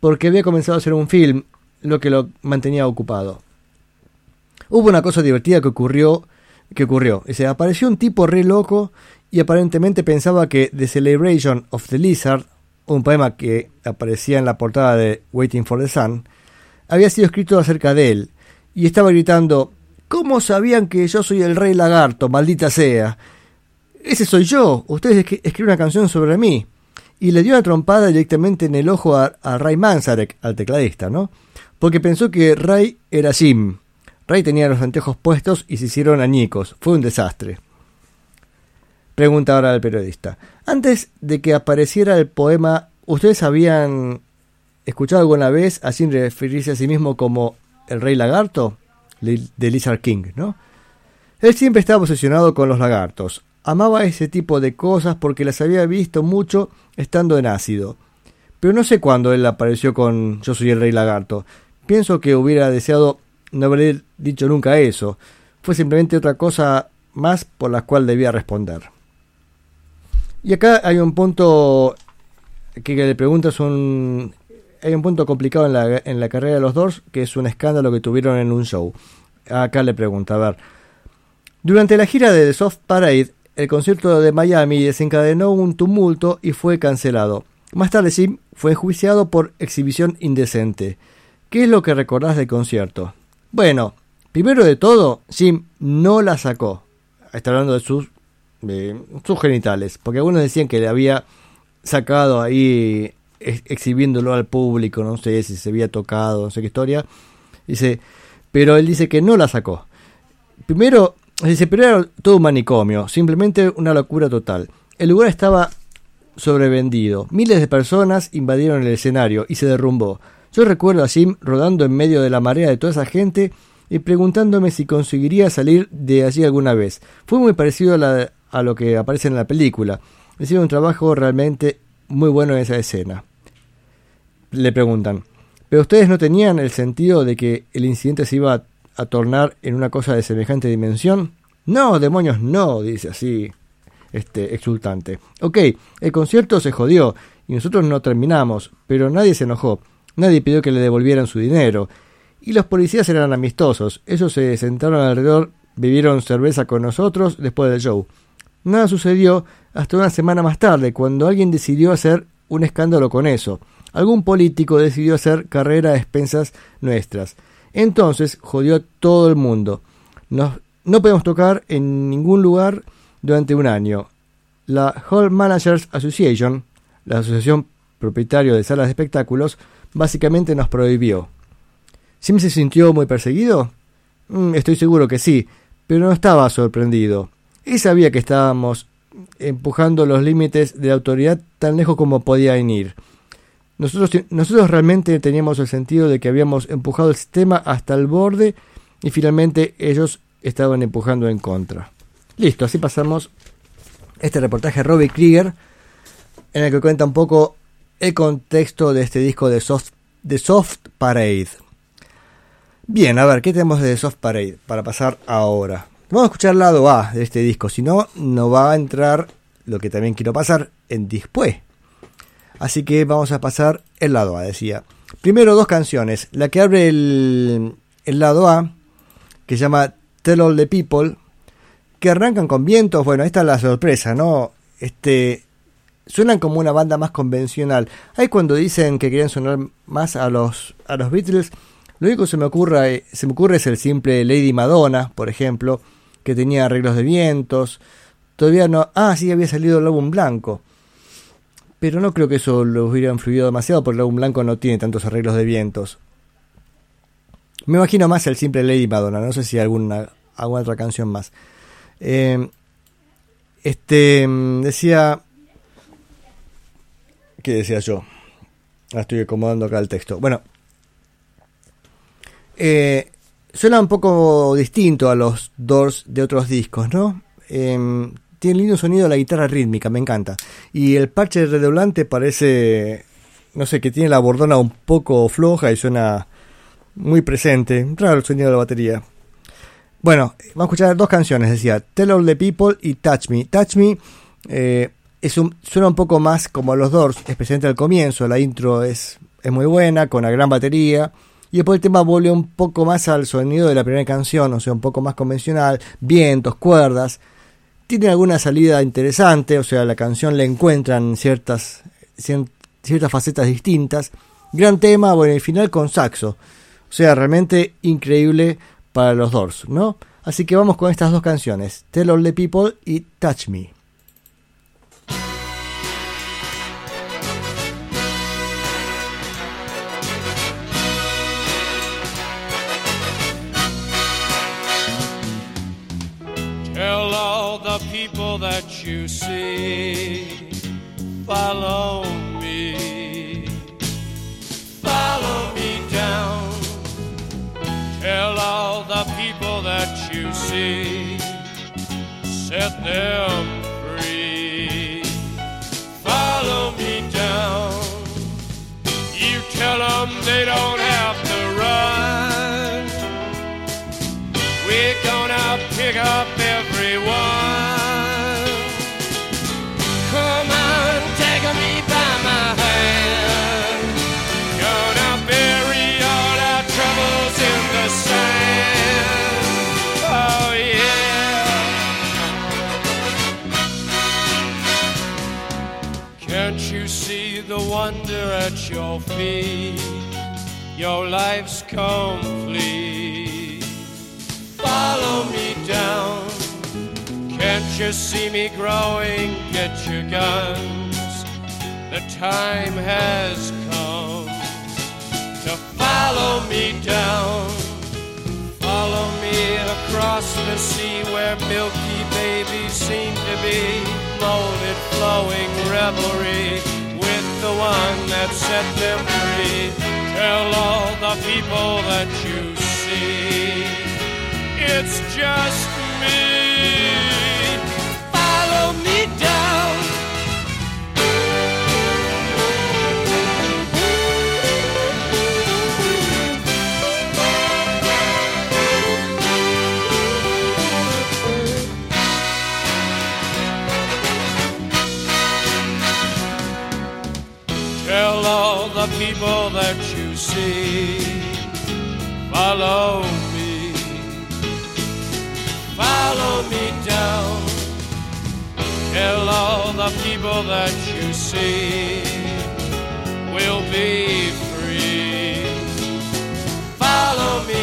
porque había comenzado a hacer un film, lo que lo mantenía ocupado. Hubo una cosa divertida que ocurrió, que ocurrió. Apareció un tipo re loco y aparentemente pensaba que The Celebration of the Lizard, un poema que aparecía en la portada de Waiting for the Sun, había sido escrito acerca de él, y estaba gritando, ¿Cómo sabían que yo soy el rey lagarto, maldita sea? Ese soy yo, ustedes escri- escriben una canción sobre mí. Y le dio una trompada directamente en el ojo a, a Ray Manzarek, al tecladista, ¿no? Porque pensó que Ray era Jim. Ray tenía los anteojos puestos y se hicieron añicos. Fue un desastre. Pregunta ahora el periodista. Antes de que apareciera el poema, ¿ustedes habían escuchado alguna vez a Jim referirse a sí mismo como el rey lagarto? De Lizard King, ¿no? Él siempre estaba obsesionado con los lagartos. Amaba ese tipo de cosas porque las había visto mucho estando en ácido. Pero no sé cuándo él apareció con Yo soy el rey lagarto. Pienso que hubiera deseado no haber dicho nunca eso. Fue simplemente otra cosa más por la cual debía responder. Y acá hay un punto que, le preguntas un... Hay un punto complicado en la, en la carrera de los Doors, que es un escándalo que tuvieron en un show. Acá le pregunta, a ver. Durante la gira de The Soft Parade, el concierto de Miami desencadenó un tumulto y fue cancelado. Más tarde Jim fue enjuiciado por exhibición indecente. ¿Qué es lo que recordás del concierto? Bueno, primero de todo, Jim no la sacó. Está hablando de sus, de sus genitales, porque algunos decían que le había sacado ahí ex- exhibiéndolo al público, no sé si se había tocado, no sé qué historia. Dice, pero él dice que no la sacó. Primero, dice, pero era todo un manicomio, simplemente una locura total. El lugar estaba sobrevendido. Miles de personas invadieron el escenario y se derrumbó. Yo recuerdo a Jim rodando en medio de la marea de toda esa gente y preguntándome si conseguiría salir de allí alguna vez. Fue muy parecido a, lo que aparece en la película. Hicieron un trabajo realmente muy bueno en esa escena. Le preguntan, ¿pero ustedes no tenían el sentido de que el incidente se iba a, a tornar en una cosa de semejante dimensión? No, demonios, no, dice así, este, exultante. Ok, el concierto se jodió y nosotros no terminamos, pero nadie se enojó. Nadie pidió que le devolvieran su dinero. Y los policías eran amistosos. Ellos se sentaron alrededor, bebieron cerveza con nosotros después del show. Nada sucedió hasta una semana más tarde, cuando alguien decidió hacer un escándalo con eso. Algún político decidió hacer carrera a expensas nuestras. Entonces jodió a todo el mundo. Nos- no podemos tocar en ningún lugar durante un año. la Hall Managers Association, la asociación propietaria de salas de espectáculos, básicamente nos prohibió. ¿Sim se sintió muy perseguido? Mm, estoy seguro que sí, pero no estaba sorprendido. Y sabía que estábamos empujando los límites de autoridad tan lejos como podían ir. Nosotros, nosotros realmente teníamos el sentido de que habíamos empujado el sistema hasta el borde y finalmente ellos estaban empujando en contra. Listo, así pasamos este reportaje de Robbie Krieger en el que cuenta un poco el contexto de este disco de Soft, de Soft Parade. Bien, a ver, ¿qué tenemos de Soft Parade para pasar ahora? Vamos a escuchar el lado A de este disco, si no, no va a entrar lo que también quiero pasar en después. Así que vamos a pasar el lado A, decía. Primero dos canciones. La que abre el, el lado A, que se llama Tell All the People, que arrancan con vientos. Bueno, esta es la sorpresa, ¿no? Este, suenan como una banda más convencional. Hay cuando dicen que quieren sonar más a los, a los Beatles. Lo único que se me, ocurre, se me ocurre es el simple Lady Madonna, por ejemplo, que tenía arreglos de vientos. Todavía no. Ah, sí, había salido el álbum blanco. Pero no creo que eso lo hubiera influido demasiado porque el álbum blanco no tiene tantos arreglos de vientos. Me imagino más el simple Lady Madonna, no sé si alguna, alguna otra canción más. Eh, este decía. ¿Qué decía yo? Estoy acomodando acá el texto. Bueno, eh, suena un poco distinto a los Doors de otros discos, ¿no? Eh, tiene lindo sonido la guitarra rítmica, me encanta. Y el parche redoblante parece, no sé, que tiene la bordona un poco floja y suena muy presente. Raro el sonido de la batería. Bueno, vamos a escuchar dos canciones, decía, Tell All the People y Touch Me. Touch Me eh, es un, suena un poco más como los Doors, especialmente al comienzo. La intro es, es muy buena, con una gran batería. Y después el tema vuelve un poco más al sonido de la primera canción, o sea, un poco más convencional, vientos, cuerdas. Tiene alguna salida interesante, o sea, la canción le encuentran ciertas, ciertas facetas distintas. Gran tema, bueno, y final con saxo. O sea, realmente increíble para los Doors, ¿no? Así que vamos con estas dos canciones, Tell All the People y Touch Me. The people that you see, follow me, follow me down. Tell all the people that you see, set them free, follow me down. You tell them they don't have to run. We're gonna pick up everyone. Your feet? Your life's complete follow me down. Can't you see me growing? Get your guns. The time has come to follow me down. Follow me across the sea where milky babies seem to be molded, flowing revelry the one that set them free. Tell all the people that you see it's just me. Follow me down. People that you see, follow me follow me down. Tell all the people that you see will be free. Follow me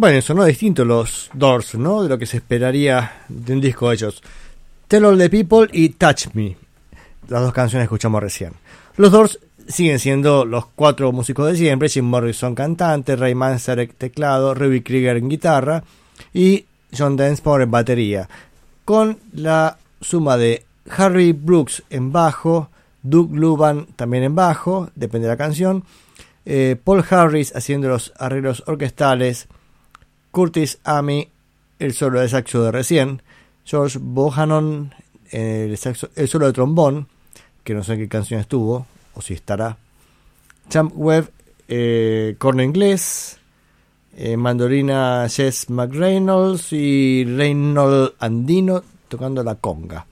Bueno, sonó distinto los Doors, ¿no? De lo que se esperaría de un disco de ellos. Tell All the People y Touch Me. Las dos canciones que escuchamos recién. Los Doors siguen siendo los cuatro músicos de siempre. Jim Morrison cantante, Ray Manzarek teclado, Ruby Krieger en guitarra y John Densmore en batería. Con la suma de Harry Brooks en bajo, Doug Luban también en bajo, depende de la canción. eh, Paul Harris haciendo los arreglos orquestales. Curtis Amy, el solo de saxo de recién, George Bohannon, el, saxo- el solo de trombón, que no sé en qué canción estuvo, o si estará, Champ Webb, eh, corno inglés, eh, mandolina Jess McReynolds y Reynold Andino tocando la conga.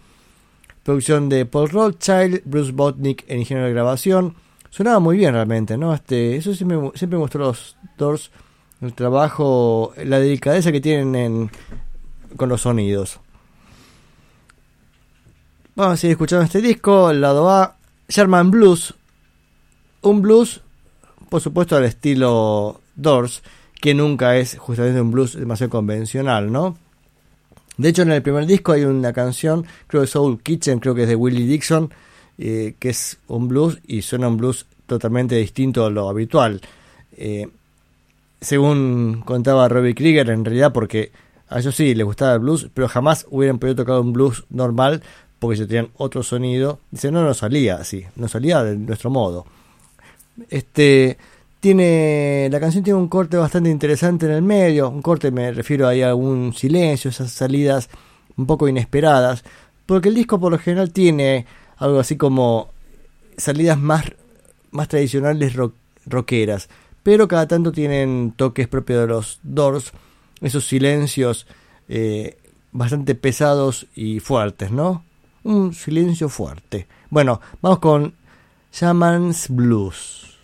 Producción de Paul Rothschild, Bruce Botnick en ingeniero de grabación. Sonaba muy bien realmente, ¿no? Este, eso siempre, siempre gustó los Doors, el trabajo, la delicadeza que tienen en- con los sonidos. Vamos a seguir escuchando este disco, el lado A, Sherman Blues. Un blues, por supuesto, al estilo Doors, que nunca es justamente un blues demasiado convencional, ¿no? De hecho, en el primer disco hay una canción, creo que Soul Kitchen, creo que es de Willie Dixon, eh, que es un blues y suena un blues totalmente distinto a lo habitual. Eh, según contaba Robbie Krieger, en realidad, porque a ellos sí les gustaba el blues, pero jamás hubieran podido tocar un blues normal porque ellos tenían otro sonido. Dice, no, no salía así, no salía de nuestro modo. Este tiene la canción tiene un corte bastante interesante en el medio, un corte me refiero ahí a algún silencio, esas salidas un poco inesperadas, porque el disco por lo general tiene algo así como salidas más más tradicionales rock, rockeras, pero cada tanto tienen toques propios de los Doors, esos silencios eh, bastante pesados y fuertes, ¿no? Un silencio fuerte. Bueno, vamos con Shaman's Blues.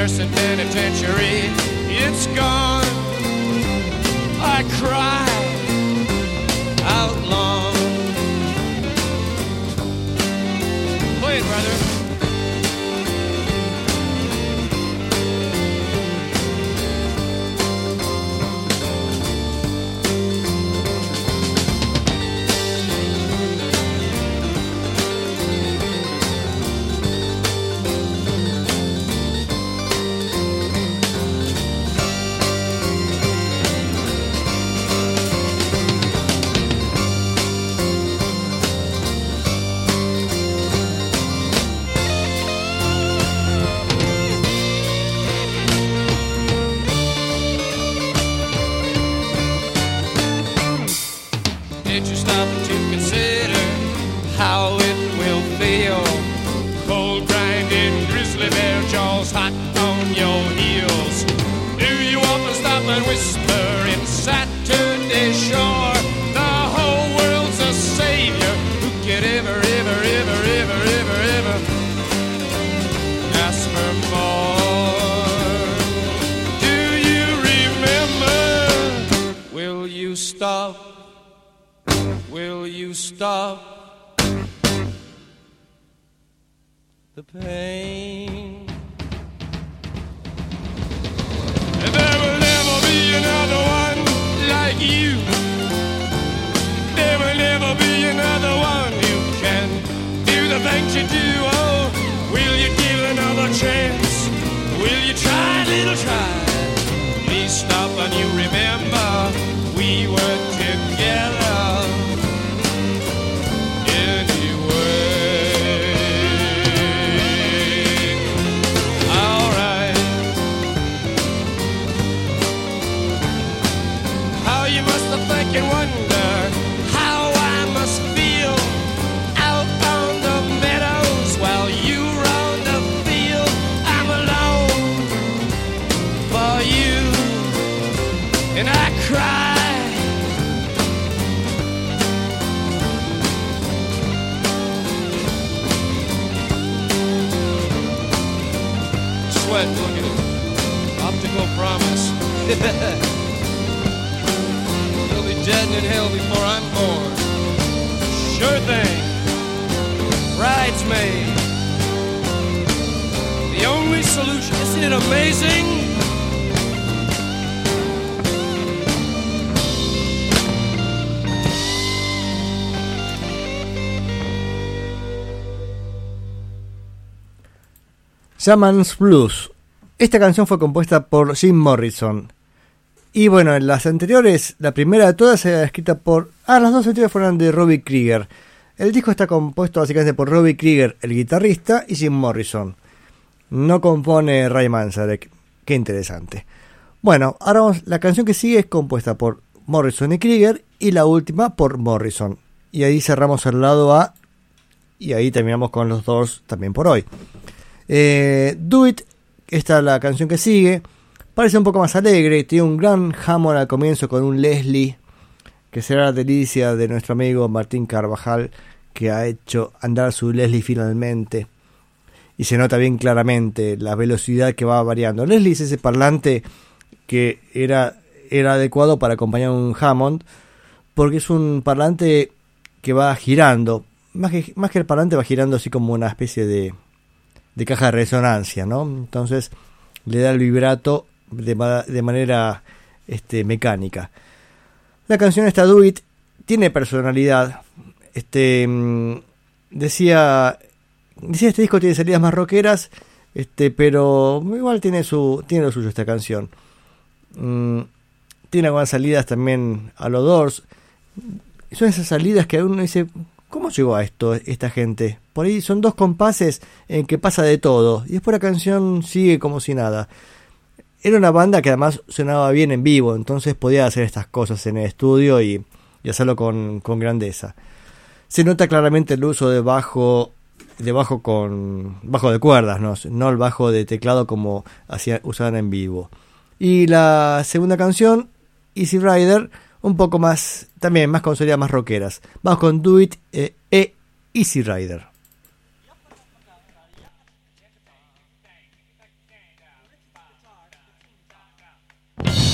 Pearson Penitentiary. It's gone. I cry. stop? Will you stop the pain? And there will never be another one like you. There will never be another one who can do the things you do. Oh, will you give another chance? Will you try, a little try? in hell before I'm born. Sure thing. Bridesmaid. The only solution. Isn't it amazing? Shaman's Blues. Esta canción fue compuesta por Jim Morrison, en las anteriores, la primera de todas era escrita por... Ah, las dos anteriores fueron de Robbie Krieger. El disco está compuesto básicamente por Robbie Krieger, el guitarrista, y Jim Morrison. No compone Ray Manzarek. Qué interesante. Bueno, ahora vamos, la canción que sigue es compuesta por Morrison y Krieger y la última por Morrison. Y ahí cerramos el lado A y ahí terminamos con los dos también por hoy. Eh, Do It, esta es la canción que sigue. Parece un poco más alegre, tiene un gran Hammond al comienzo con un Leslie, que será la delicia de nuestro amigo Martín Carvajal, que ha hecho andar su Leslie finalmente. Y se nota bien claramente la velocidad que va variando. Leslie es ese parlante que era, era adecuado para acompañar un Hammond, porque es un parlante que va girando. Más que, más que el parlante va girando así como una especie de, de caja de resonancia, ¿no? Entonces le da el vibrato de, de manera este, mecánica. La canción esta Do It tiene personalidad. Este mm, decía decía este disco tiene salidas más rockeras, este, pero igual tiene su tiene lo suyo esta canción. Mm, tiene algunas salidas también a los Doors. Son esas salidas que uno dice, ¿cómo llegó a esto esta gente? Por ahí son dos compases en que pasa de todo y después la canción sigue como si nada. Era una banda que además sonaba bien en vivo, entonces podía hacer estas cosas en el estudio y, y hacerlo con, con grandeza. Se nota claramente el uso de bajo de bajo con bajo de cuerdas, no, no el bajo de teclado como hacían usaban en vivo. Y la segunda canción, Easy Rider, un poco más también más con sonidas más rockeras. Vamos con Do It eh, e Easy Rider. Bye.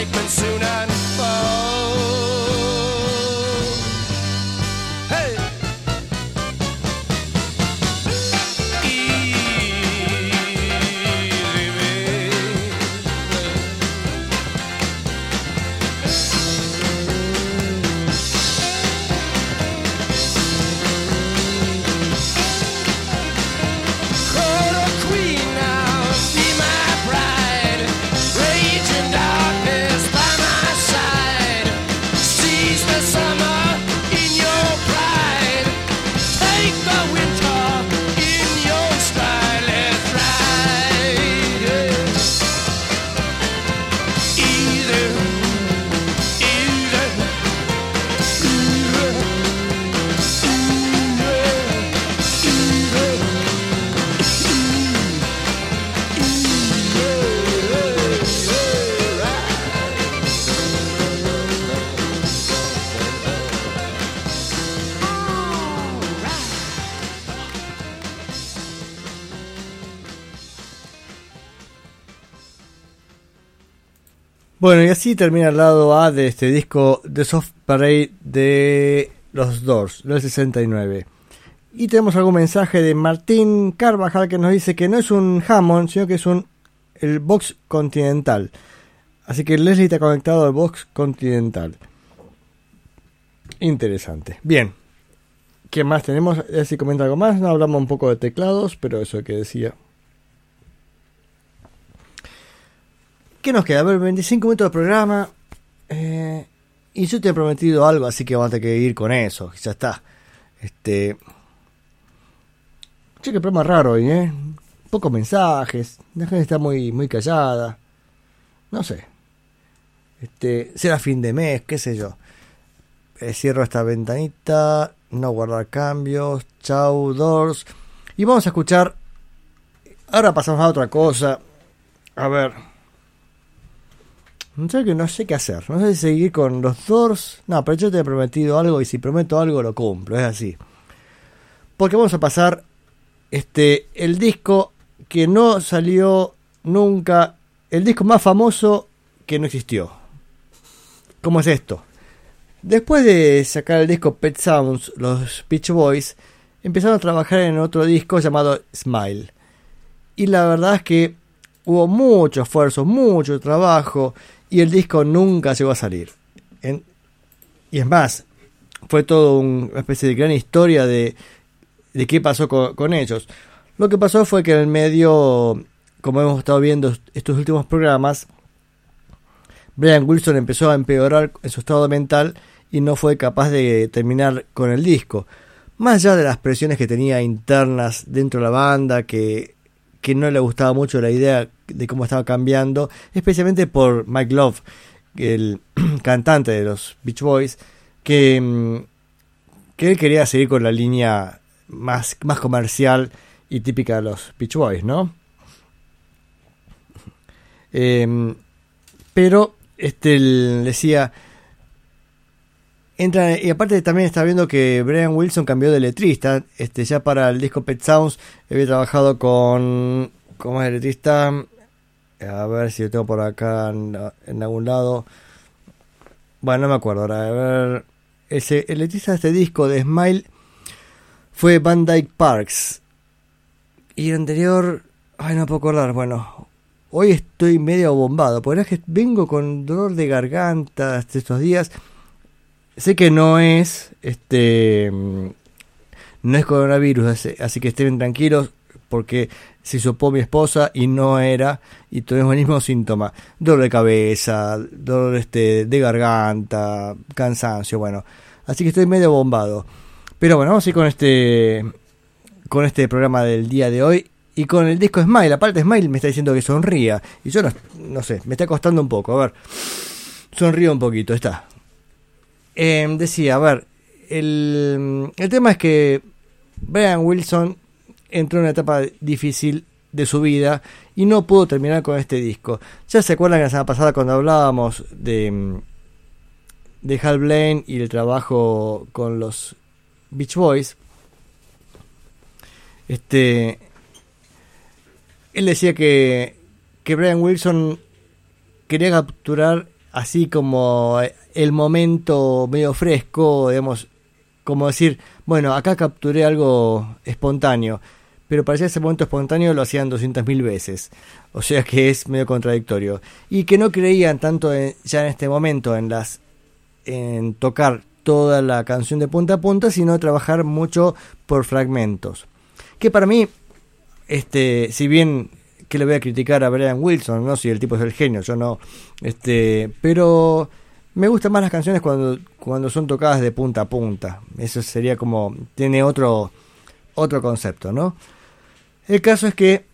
Excitement soon unfold. Oh. Bueno, y así termina el lado A de este disco The Soft Parade de los Doors, del 69. Y tenemos algún mensaje de Martín Carvajal que nos dice que no es un Hammond, sino que es un el Box Continental. Así que Leslie está conectado al Box Continental. Interesante. Bien. ¿Qué más tenemos? Si comenta algo más. No hablamos un poco de teclados, pero eso que decía. ¿Qué nos queda? A ver, 25 minutos de programa. Eh, y yo te he prometido algo, así que vamos a que ir con eso. Ya está. Este. Che, qué programa raro hoy, ¿eh? Pocos mensajes. La gente está muy, muy callada. No sé. Este. Será fin de mes, qué sé yo. Eh, cierro esta ventanita. No guardar cambios. Chau, doors. Y vamos a escuchar. Ahora pasamos a otra cosa. A ver. No sé que no sé qué hacer. No sé si seguir con los Doors. No, pero yo te he prometido algo y si prometo algo lo cumplo. Es así. Porque vamos a pasar este el disco que no salió nunca. El disco más famoso que no existió. ¿Cómo es esto? Después de sacar el disco Pet Sounds, los Beach Boys empezaron a trabajar en otro disco llamado Smile. Y la verdad es que hubo mucho esfuerzo, mucho trabajo y el disco nunca llegó a salir. Y es más, fue todo un- una especie de gran historia de, de qué pasó con, con ellos. Lo que pasó fue que en el medio, como hemos estado viendo estos últimos programas, Brian Wilson empezó a empeorar en su estado mental y no fue capaz de terminar con el disco. Más allá de las presiones que tenía internas dentro de la banda, que, que no le gustaba mucho la idea de cómo estaba cambiando, especialmente por Mike Love, el cantante de los Beach Boys, que, mm, que él quería seguir con la línea más, más comercial y típica de los Beach Boys, ¿no? Em, pero este decía Entra, y aparte también está viendo que Brian Wilson cambió de letrista. Este, ya para el disco Pet Sounds había trabajado con. ¿Cómo es el letrista? A ver si lo tengo por acá en, algún lado. Bueno, no me acuerdo ahora. A ver. Ese, el letrista de este disco de Smile fue Van Dyke Parks. Y el anterior. Ay, no puedo acordar. Bueno, hoy estoy medio bombado. Por es que vengo con dolor de garganta estos días. Sé que no es este mm, no es coronavirus, así- así que estén tranquilos porque se sopó mi esposa y no era y tuvimos el mismo síntoma, dolor de cabeza, dolor este de garganta, cansancio, bueno, así que estoy medio bombado. Pero bueno, vamos a ir con este con este programa del día de hoy y con el disco Smile. Aparte Smile me está diciendo que sonría y yo no, no sé, me está costando un poco, a ver. Sonrío un poquito, está. Eh, decía, a ver, el, el tema es que Brian Wilson entró en una etapa difícil de su vida y no pudo terminar con este disco. Ya se acuerdan que la semana pasada cuando hablábamos de, mm, de Hal Blaine y el trabajo con los Beach Boys, este, él decía que, que Brian Wilson quería capturar así como el momento medio fresco, digamos, como decir, bueno, acá capturé algo espontáneo, pero parecía ese momento espontáneo lo hacían 200.000 veces, o sea que es medio contradictorio, y que no creían tanto ya en este momento en las en tocar toda la canción de punta a punta, sino trabajar mucho por fragmentos. Que para mí, este, si bien que le voy a criticar a Brian Wilson, no si el tipo es el genio, yo no, este, pero me gustan más las canciones cuando cuando son tocadas de punta a punta. Eso sería como tiene otro otro concepto, ¿no? El caso es que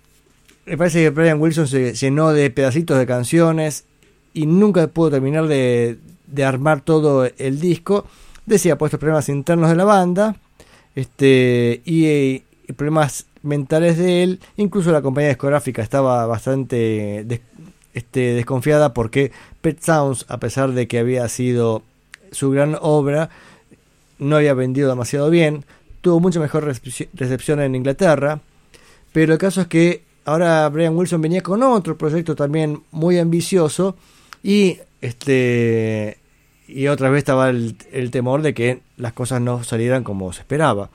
me parece que Brian Wilson se llenó de pedacitos de canciones y nunca pudo terminar de, armar todo el disco. Decía, puesto problemas internos de la banda este y, y problemas mentales de él. Incluso la compañía discográfica estaba bastante este, desconfiada porque Pet Sounds, a pesar de que había sido su gran obra, no había vendido demasiado bien. Tuvo mucho mejor recepci- recepción en Inglaterra. Pero el caso es que ahora Brian Wilson venía con otro proyecto también muy ambicioso y este y otra vez estaba el, temor de que las cosas no salieran como se esperaba.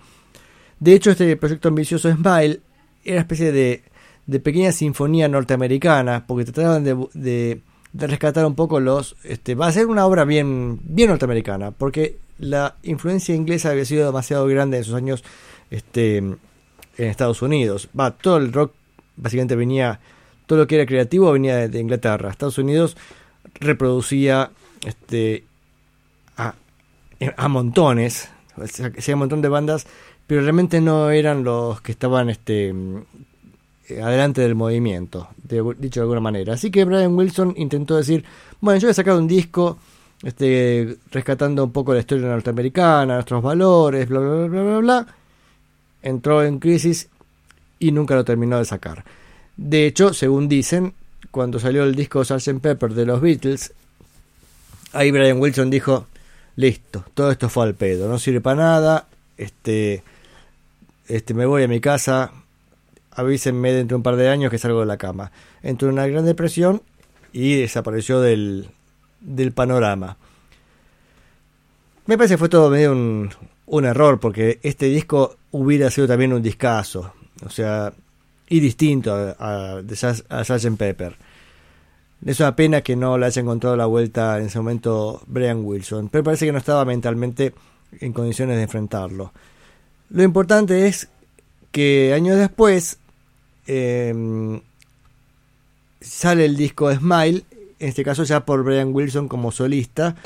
De hecho, este proyecto ambicioso Smile era una especie de, de pequeña sinfonía norteamericana, porque trataban de, de, de rescatar un poco los... Este, va a ser una obra bien, bien norteamericana, porque la influencia inglesa había sido demasiado grande en esos años este, en Estados Unidos. Va, todo el rock básicamente venía, todo lo que era creativo venía de, Inglaterra. Estados Unidos reproducía este, a, a montones, o sea, un montón de bandas, pero realmente no eran los que estaban este, mm, adelante del movimiento, de- dicho de alguna manera. Así que Brian Wilson intentó decir, bueno, yo a sacar un disco este, rescatando un poco la historia norteamericana, nuestros valores, bla, bla, bla, bla, bla. Entró en crisis y nunca lo terminó de sacar. De hecho, según dicen, cuando salió el disco Sgt. Pepper de los Beatles, ahí Brian Wilson dijo, listo, todo esto fue al pedo, no sirve para nada, este, este, me voy a mi casa, avísenme dentro de un par de años que salgo de la cama. Entró en una gran depresión y desapareció del, del panorama. Me parece que fue todo medio un, un error, porque este disco hubiera sido también un discazo, o sea, y distinto a, a, a Sgt. Pepper. Es una pena que no le haya encontrado la vuelta en ese momento Brian Wilson, pero parece que no estaba mentalmente en condiciones de enfrentarlo. Lo importante es que años después eh, sale el disco Smile, en este caso ya por Brian Wilson como solista,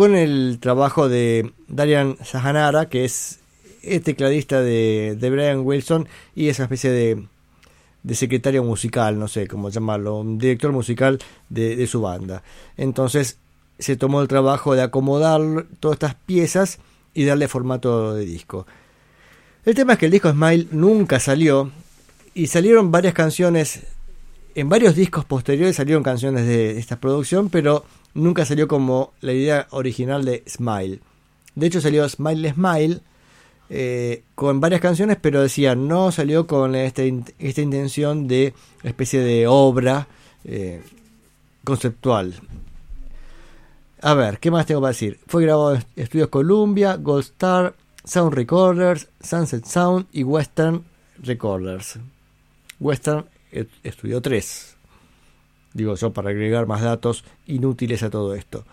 con el trabajo de Darian Sahanara, que es tecladista de, de Brian Wilson y esa especie de, de secretario musical, no sé cómo llamarlo, un director musical de, de su banda. Entonces se tomó el trabajo de acomodar todas estas piezas y darle formato de disco. El tema es que el disco Smile nunca salió y salieron varias canciones, en varios discos posteriores salieron canciones de esta producción, pero nunca salió como la idea original de Smile. De hecho salió Smile Smile eh, con varias canciones, pero decía, no salió con in- esta intención de especie de obra eh, conceptual. A ver, ¿qué más tengo para decir? Fue grabado en Estudios Columbia, Gold Star, Sound Recorders, Sunset Sound y Western Recorders. Western Estudio 3. Digo yo para agregar más datos inútiles a todo esto.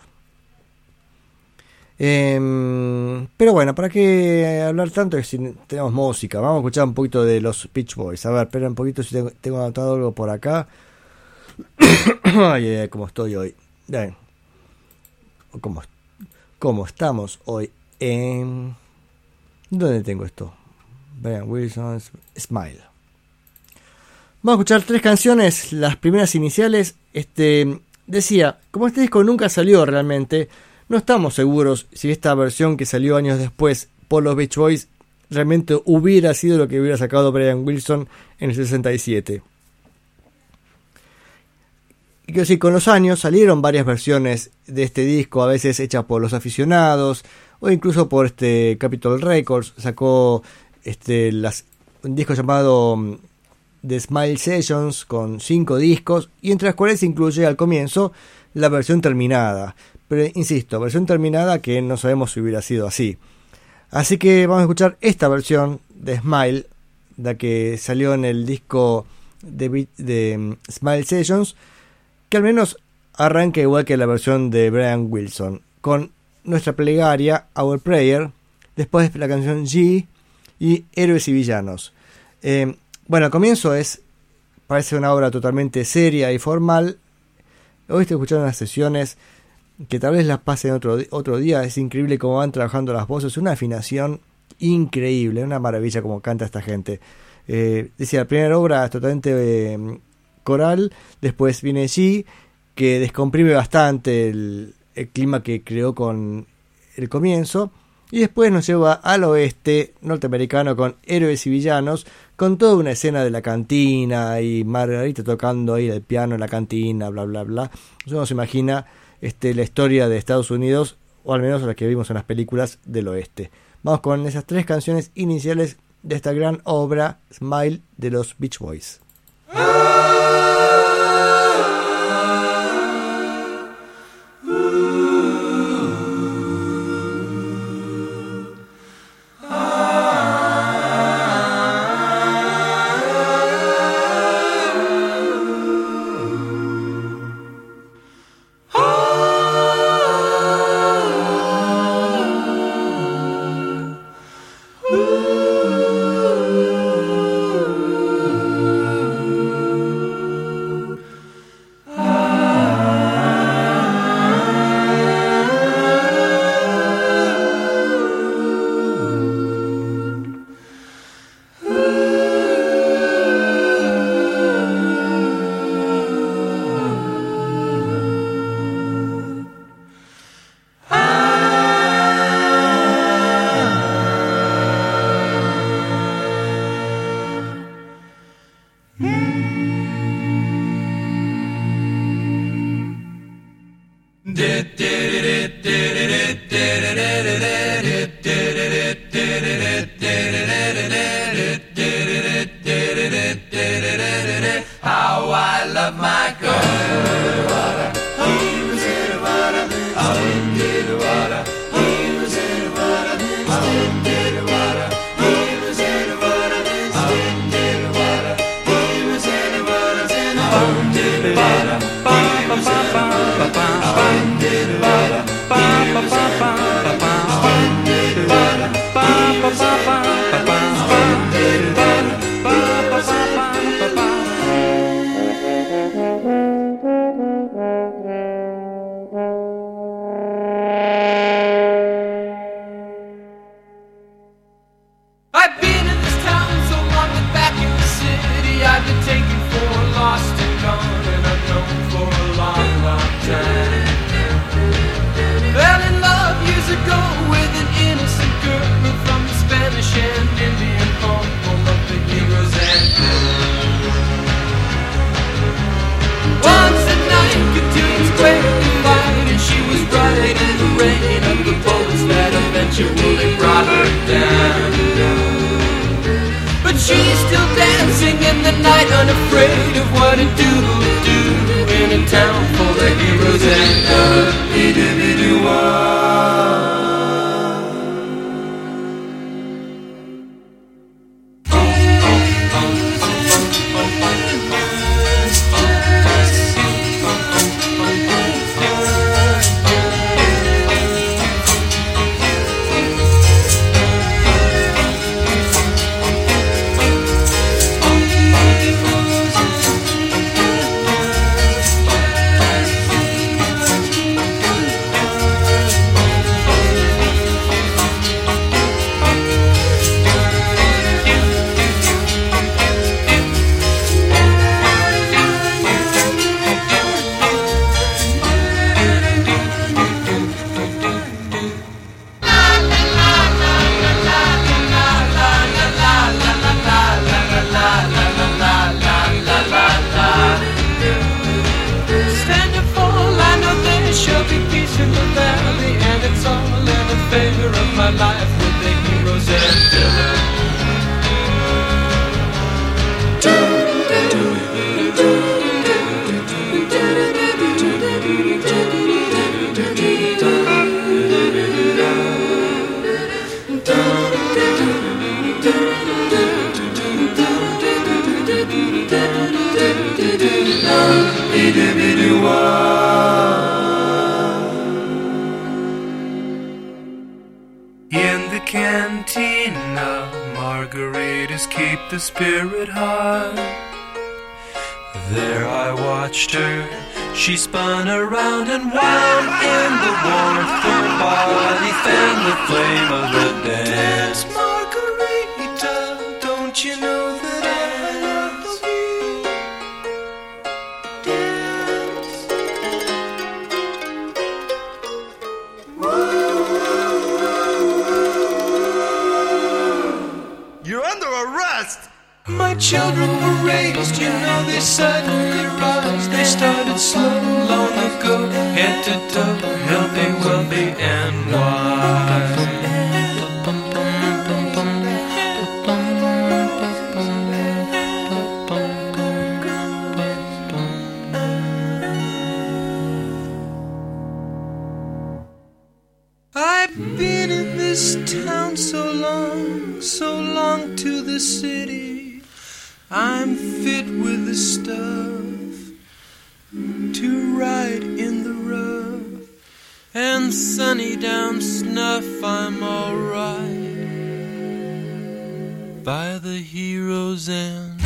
Em, pero bueno, ¿para qué hablar tanto si tenemos música? Vamos a escuchar un poquito de los Beach Boys. A ver, espera un poquito si tengo, tengo anotado algo por acá. ay, ay, cómo estoy hoy. Bien. ¿Cómo, cómo estamos hoy en... ¿Dónde tengo esto? Brian Wilson, Smile. Vamos a escuchar tres canciones, las primeras iniciales. Este decía, como este disco nunca salió realmente, no estamos seguros si esta versión que salió años después por los Beach Boys realmente hubiera sido lo que hubiera sacado Brian Wilson en el 67. Y que sí, con los años salieron varias versiones de este disco, a veces hechas por los aficionados o incluso por este Capitol Records. Sacó este un disco llamado The Smile Sessions con cinco discos y entre las cuales se incluye al comienzo la versión terminada. Pero insisto, versión terminada que no sabemos si hubiera sido así. Así que vamos a escuchar esta versión de Smile, la que salió en el disco de, de mm, Smile Sessions, que al menos arranca igual que la versión de Brian Wilson, con nuestra plegaria, Our Prayer, después la canción G y Héroes y Villanos. Eh, bueno, al comienzo es, parece una obra totalmente seria y formal. Hoy estoy escuchando unas sesiones que tal vez las pasen otro, otro día. Es increíble cómo van trabajando las voces, una afinación increíble, una maravilla como canta esta gente. Eh, decía, la primera obra es totalmente eh, coral, después viene G, que descomprime bastante el clima que creó con el comienzo, y después nos lleva al oeste norteamericano con héroes y villanos, con toda una escena de la cantina y Margarita tocando ahí el piano en la cantina, bla bla bla. Uno se imagina este, la historia de Estados Unidos, o al menos la que vimos en las películas del oeste. Vamos con esas tres canciones iniciales de esta gran obra, Smile, de los Beach Boys. You're under arrest! My children were raised, you know they suddenly rise. They started slow long ago, head to toe, healthy, wealthy, and wise. City. I'm fit with the stuff to ride in the rough. And sunny down snuff, I'm alright by the hero's end.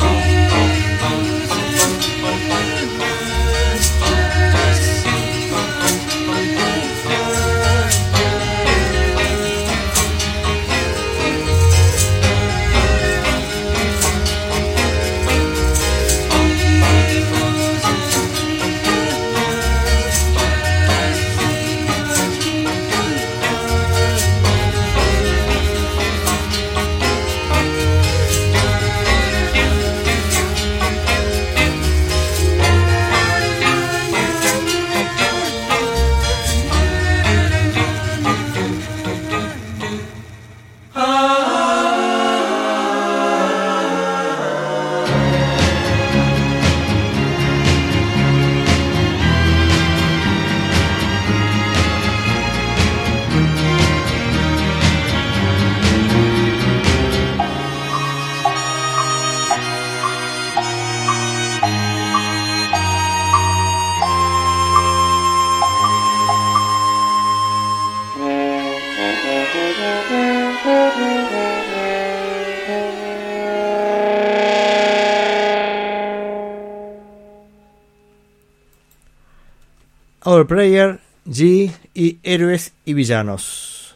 Our Prayer, G y Héroes y Villanos.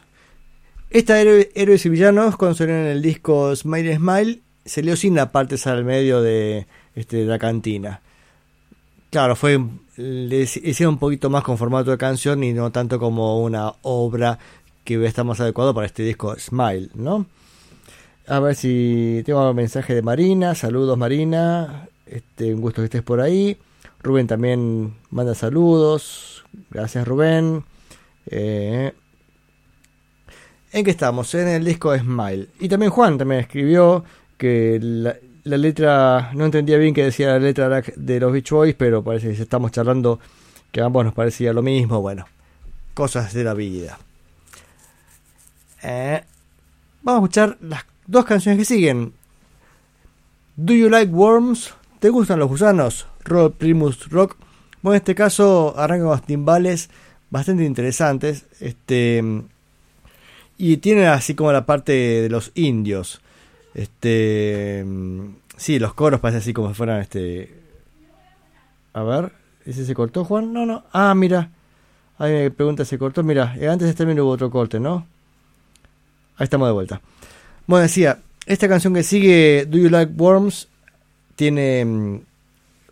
Esta héroe- Héroes y Villanos, salió en el disco Smile Smile, salió sin la parte al medio de, este, de la cantina. Claro, fue hicieron un poquito más con formato de canción y no tanto como una obra que está más adecuado para este disco Smile, ¿no? A ver si tengo un mensaje de Marina. Saludos Marina. Este, un gusto que estés por ahí. Rubén también manda saludos. Gracias Rubén. Eh, ¿En qué estamos? En el disco Smile. Y también Juan también escribió que la, letra, no entendía bien qué decía la letra de los Beach Boys, pero parece que estamos charlando que ambos nos parecía lo mismo. Bueno, cosas de la vida. Eh, vamos a escuchar las dos canciones que siguen. Do You Like Worms? ¿Te gustan los gusanos? Roll Primus Rock. Bueno, en este caso arranca con timbales bastante interesantes. Este y tiene así como la parte de los indios. Este sí, los coros parecen así como si fueran este A ver, ¿ese se cortó, Juan? No, no. Ah, mira. Ahí me pregunta, ¿se cortó? Mira, eh, antes de este terminar hubo otro corte, ¿no? Ahí estamos de vuelta. Bueno, decía, esta canción que sigue, Do You Like Worms, tiene mm,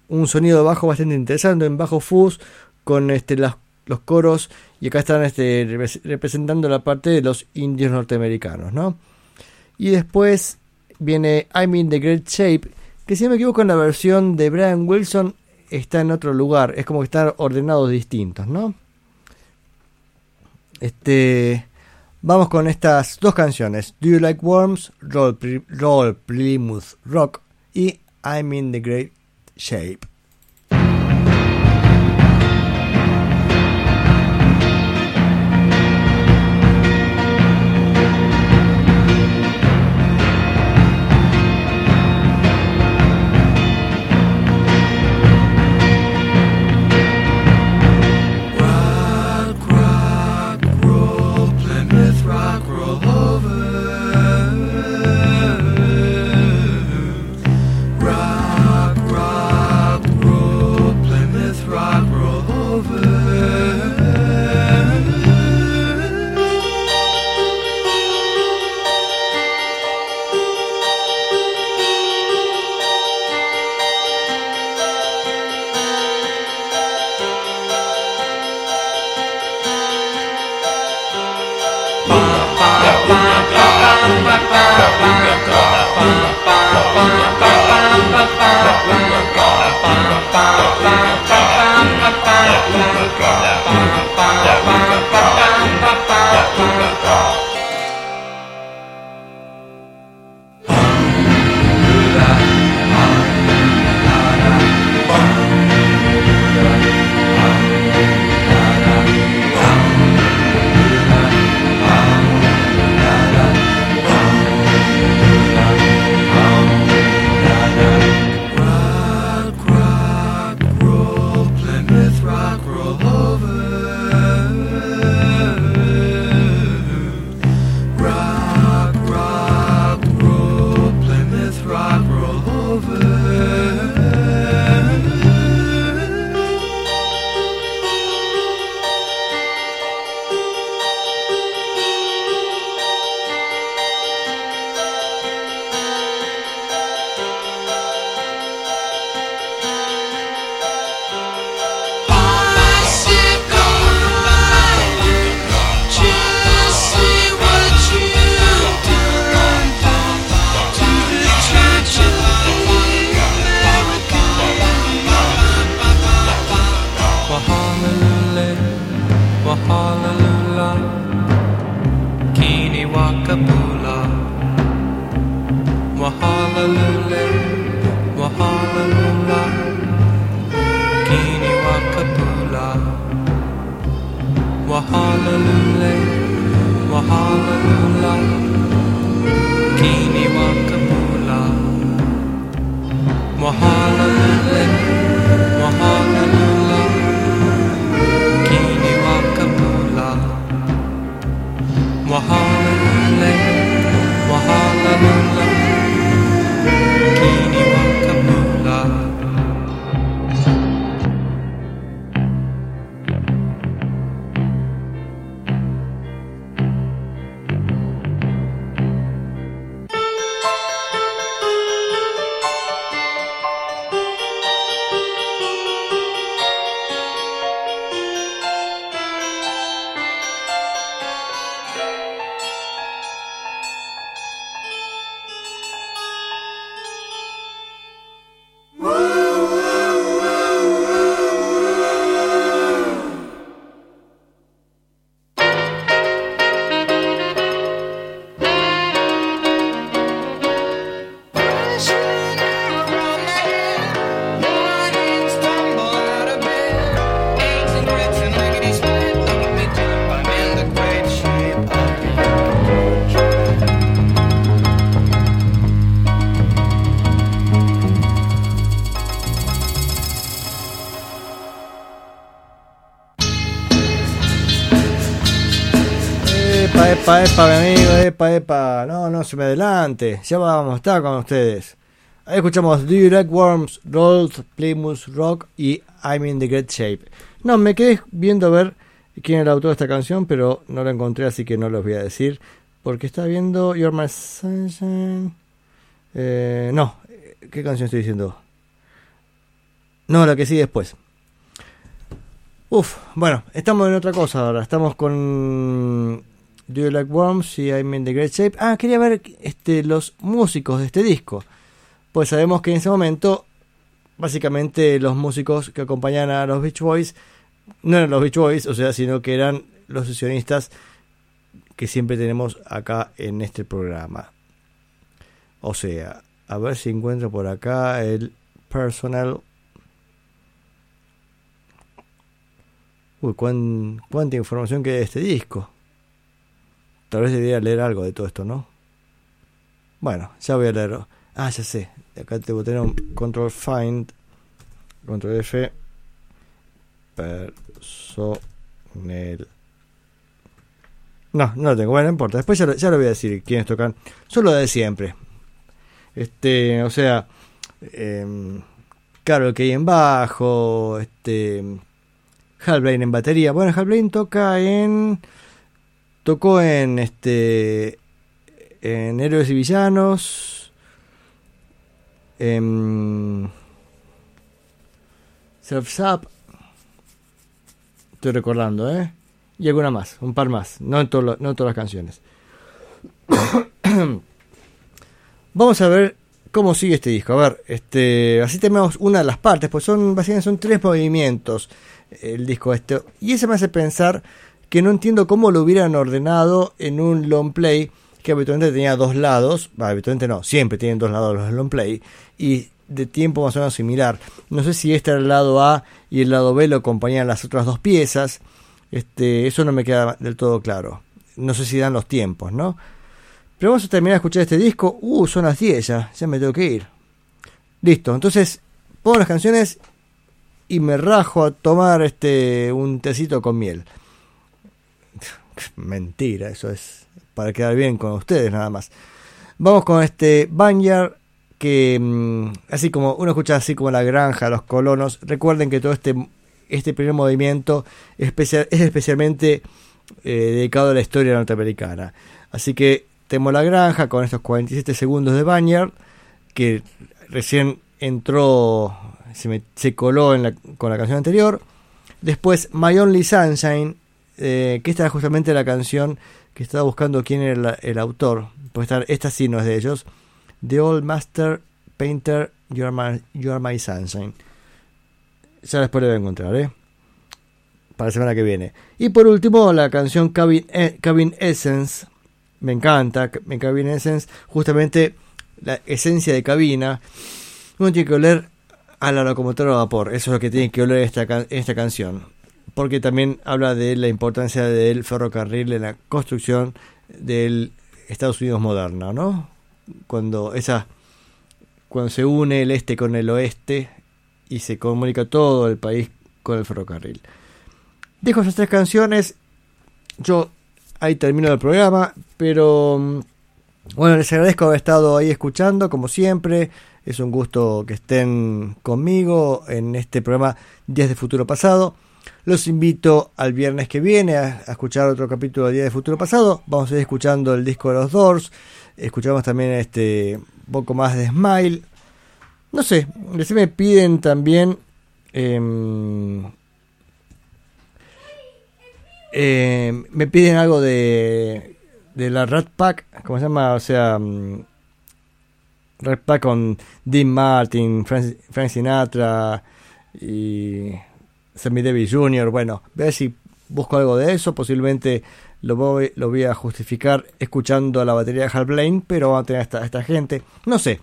un sonido bajo bastante interesante, en bajo fuzz, con este, los coros, y acá están este, repres- representando la parte de los indios norteamericanos, ¿no? Y después viene I'm in the Great Shape, que si no me equivoco en la versión de Brian Wilson está en otro lugar, es como que están ordenados distintos, ¿no? Este, vamos con estas dos canciones, Do You Like Worms, Roll, Roll Plymouth Rock y I'm in the Great Shape. Epa, epa, mi amigo, epa, epa. No, no se me adelante. Ya vamos a estar con ustedes. Ahí escuchamos Like Worms, Rolls, Plymouth Rock y I'm in the Great Shape. No, me quedé viendo a ver quién era el autor de esta canción, pero no lo encontré, así que no los voy a decir. Porque estaba viendo You're My Sunshine. Eh, no, ¿qué canción estoy diciendo? No, la que sigue después. Uf, bueno, estamos en otra cosa ahora. Estamos con Do You Like Worms y I'm in the Great Shape. Ah, quería ver este, los músicos de este disco. Pues sabemos que en ese momento, básicamente los músicos que acompañan a los Beach Boys no eran los Beach Boys, o sea, sino que eran los sesionistas que siempre tenemos acá en este programa. O sea, a ver si encuentro por acá el personal. Uy, cuán- cuánta información que hay de este disco. Tal vez debería leer algo de todo esto, ¿no? Bueno, ya voy a leerlo. Ah, ya sé. Acá te tener un control find. Control F. Personal. No, no lo tengo. Bueno, no importa. Después ya lo, voy a decir quiénes tocan. Solo de siempre. Este, o sea, eh, Carol Kay en bajo, este, Hal Blaine en batería. Bueno, Hal Blaine toca en, tocó en, este, en Héroes y Villanos, en Surf's Up. Estoy recordando, ¿eh? Y alguna más, un par más, no en, todo no en todas las canciones. Vamos a ver cómo sigue este disco. A ver, este, así tenemos una de las partes, pues son básicamente son tres movimientos el disco este. Y eso me hace pensar que no entiendo cómo lo hubieran ordenado en un long play que habitualmente tenía dos lados, bah, habitualmente no, siempre tienen dos lados los long play y de tiempo más o menos similar. No sé si este era el lado A y el lado B lo acompañan las otras dos piezas. Este, eso no me queda del todo claro. No sé si dan los tiempos, ¿no? Pero vamos a terminar de escuchar este disco. Uh, son las 10 ya, ya me tengo que ir. Listo, entonces pongo las canciones y me rajo a tomar este un tecito con miel. Mentira, eso es para quedar bien con ustedes nada más. Vamos con este Banyard que mm, así como uno escucha así como la granja, los colonos, recuerden que todo este este primer movimiento es especialmente eh, dedicado a la historia norteamericana. Así que tenemos la granja con estos 47 segundos de Banyard que recién entró, se, me- se coló en la- con la canción anterior. Después My Only Sunshine, eh, que esta es justamente la canción que estaba buscando quién era el autor. Pues esta, esta sí no es de ellos. The Old Master Painter, You Are My, You My Sunshine. Ya después lo voy a encontrar, ¿eh? Para la semana que viene. Y por último, la canción Cabin, eh, Cabin Essence. Me encanta, me Cabin Essence. Justamente la esencia de cabina. Uno tiene que oler a la locomotora a vapor. Eso es lo que tiene que oler esta, esta canción. Porque también habla de la importancia del ferrocarril en la construcción del Estados Unidos moderno, ¿no? Cuando esa cuando se une el este con el oeste y se comunica todo el país con el ferrocarril. Dejo esas tres canciones. Yo ahí termino el programa, pero mm, bueno, les agradezco haber estado ahí escuchando, como siempre. Es un gusto que estén conmigo en este programa Días de Futuro Pasado. Los invito al viernes que viene a, escuchar otro capítulo de Días de Futuro Pasado. Vamos a ir escuchando el disco de los Doors. Escuchamos también este un poco más de Smile. No sé, se me piden también em, eh, me piden algo de de la Rat Pack, ¿cómo se llama? O sea, mm, Rat Pack con Dean Martin, Frank, Frank Sinatra y Sammy Davis Jr. Bueno, a ver si busco algo de eso. Posiblemente lo voy, lo voy a justificar escuchando la batería de Hal Blaine, pero vamos a tener a esta, a gente. No sé,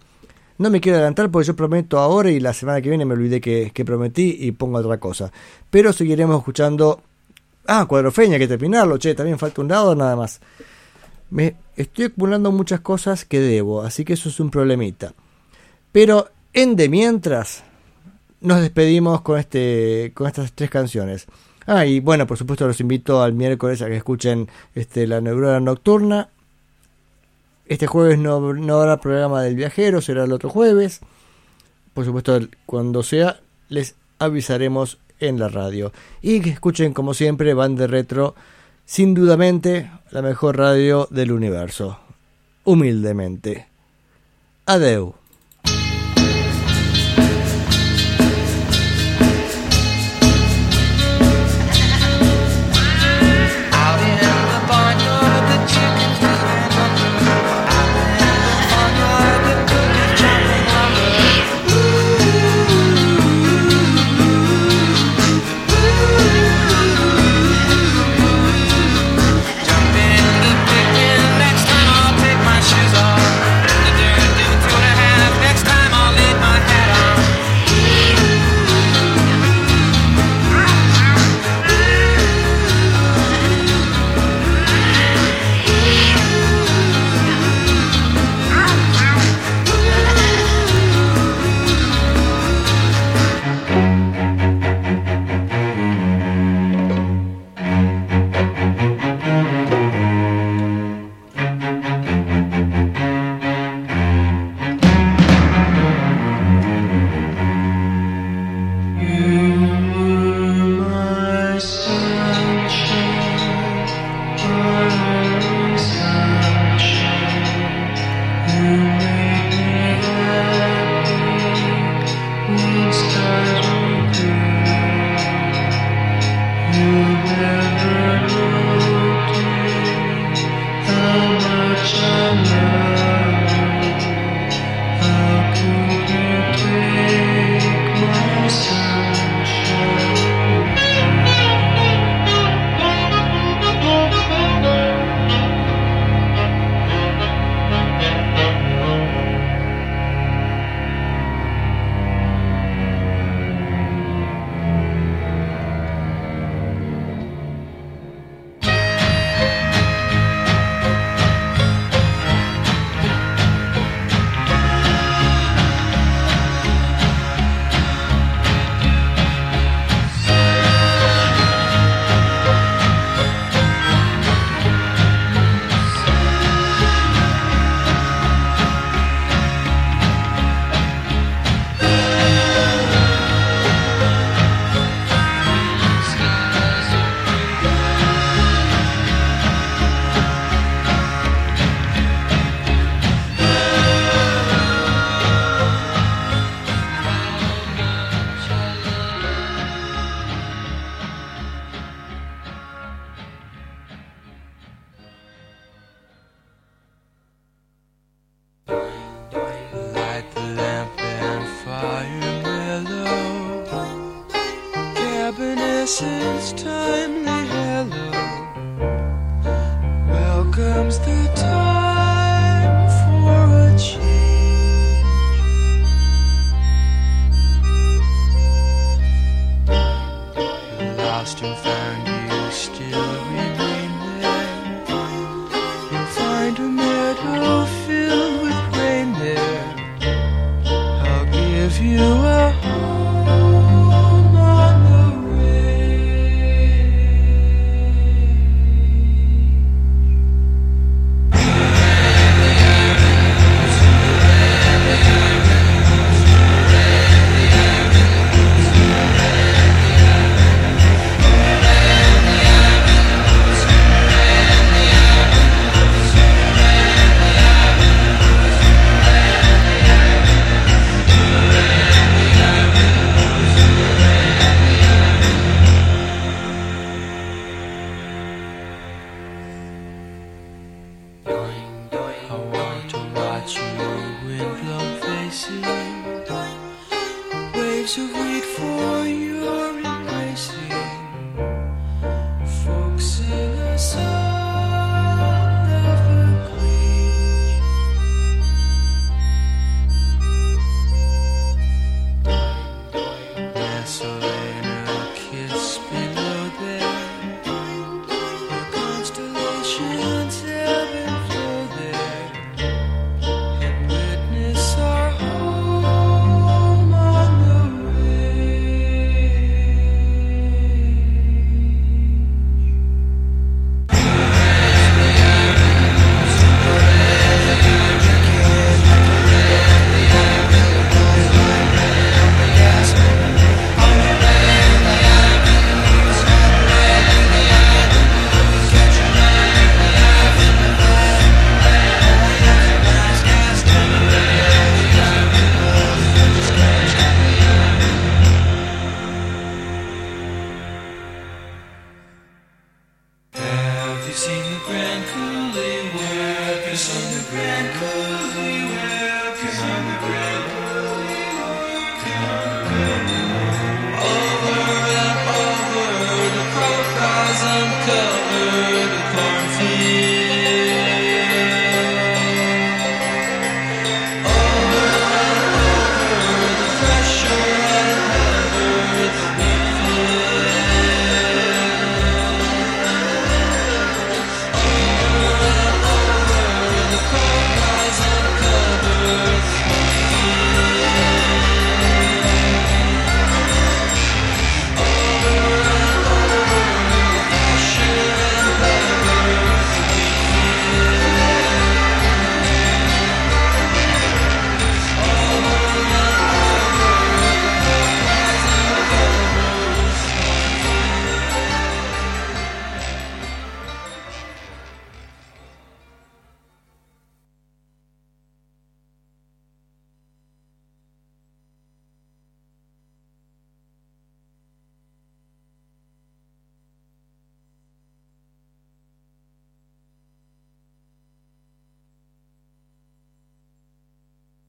no me quiero adelantar porque yo prometo ahora y la semana que viene me olvidé que, que prometí y pongo otra cosa. Pero seguiremos escuchando. Ah, Cuadrofeña, hay que terminarlo, che, también falta un lado nada más. Me estoy acumulando muchas cosas que debo, así que eso es un problemita. Pero en de mientras nos despedimos con este con estas tres canciones. Ah, y bueno, por supuesto los invito al miércoles a que escuchen este, la neurona nocturna. Este jueves no, no habrá programa del viajero, será el otro jueves. Por supuesto, cuando sea, les avisaremos en la radio. Y que escuchen, como siempre, Van de Retro, sin dudamente, la mejor radio del universo. Humildemente. Adeu.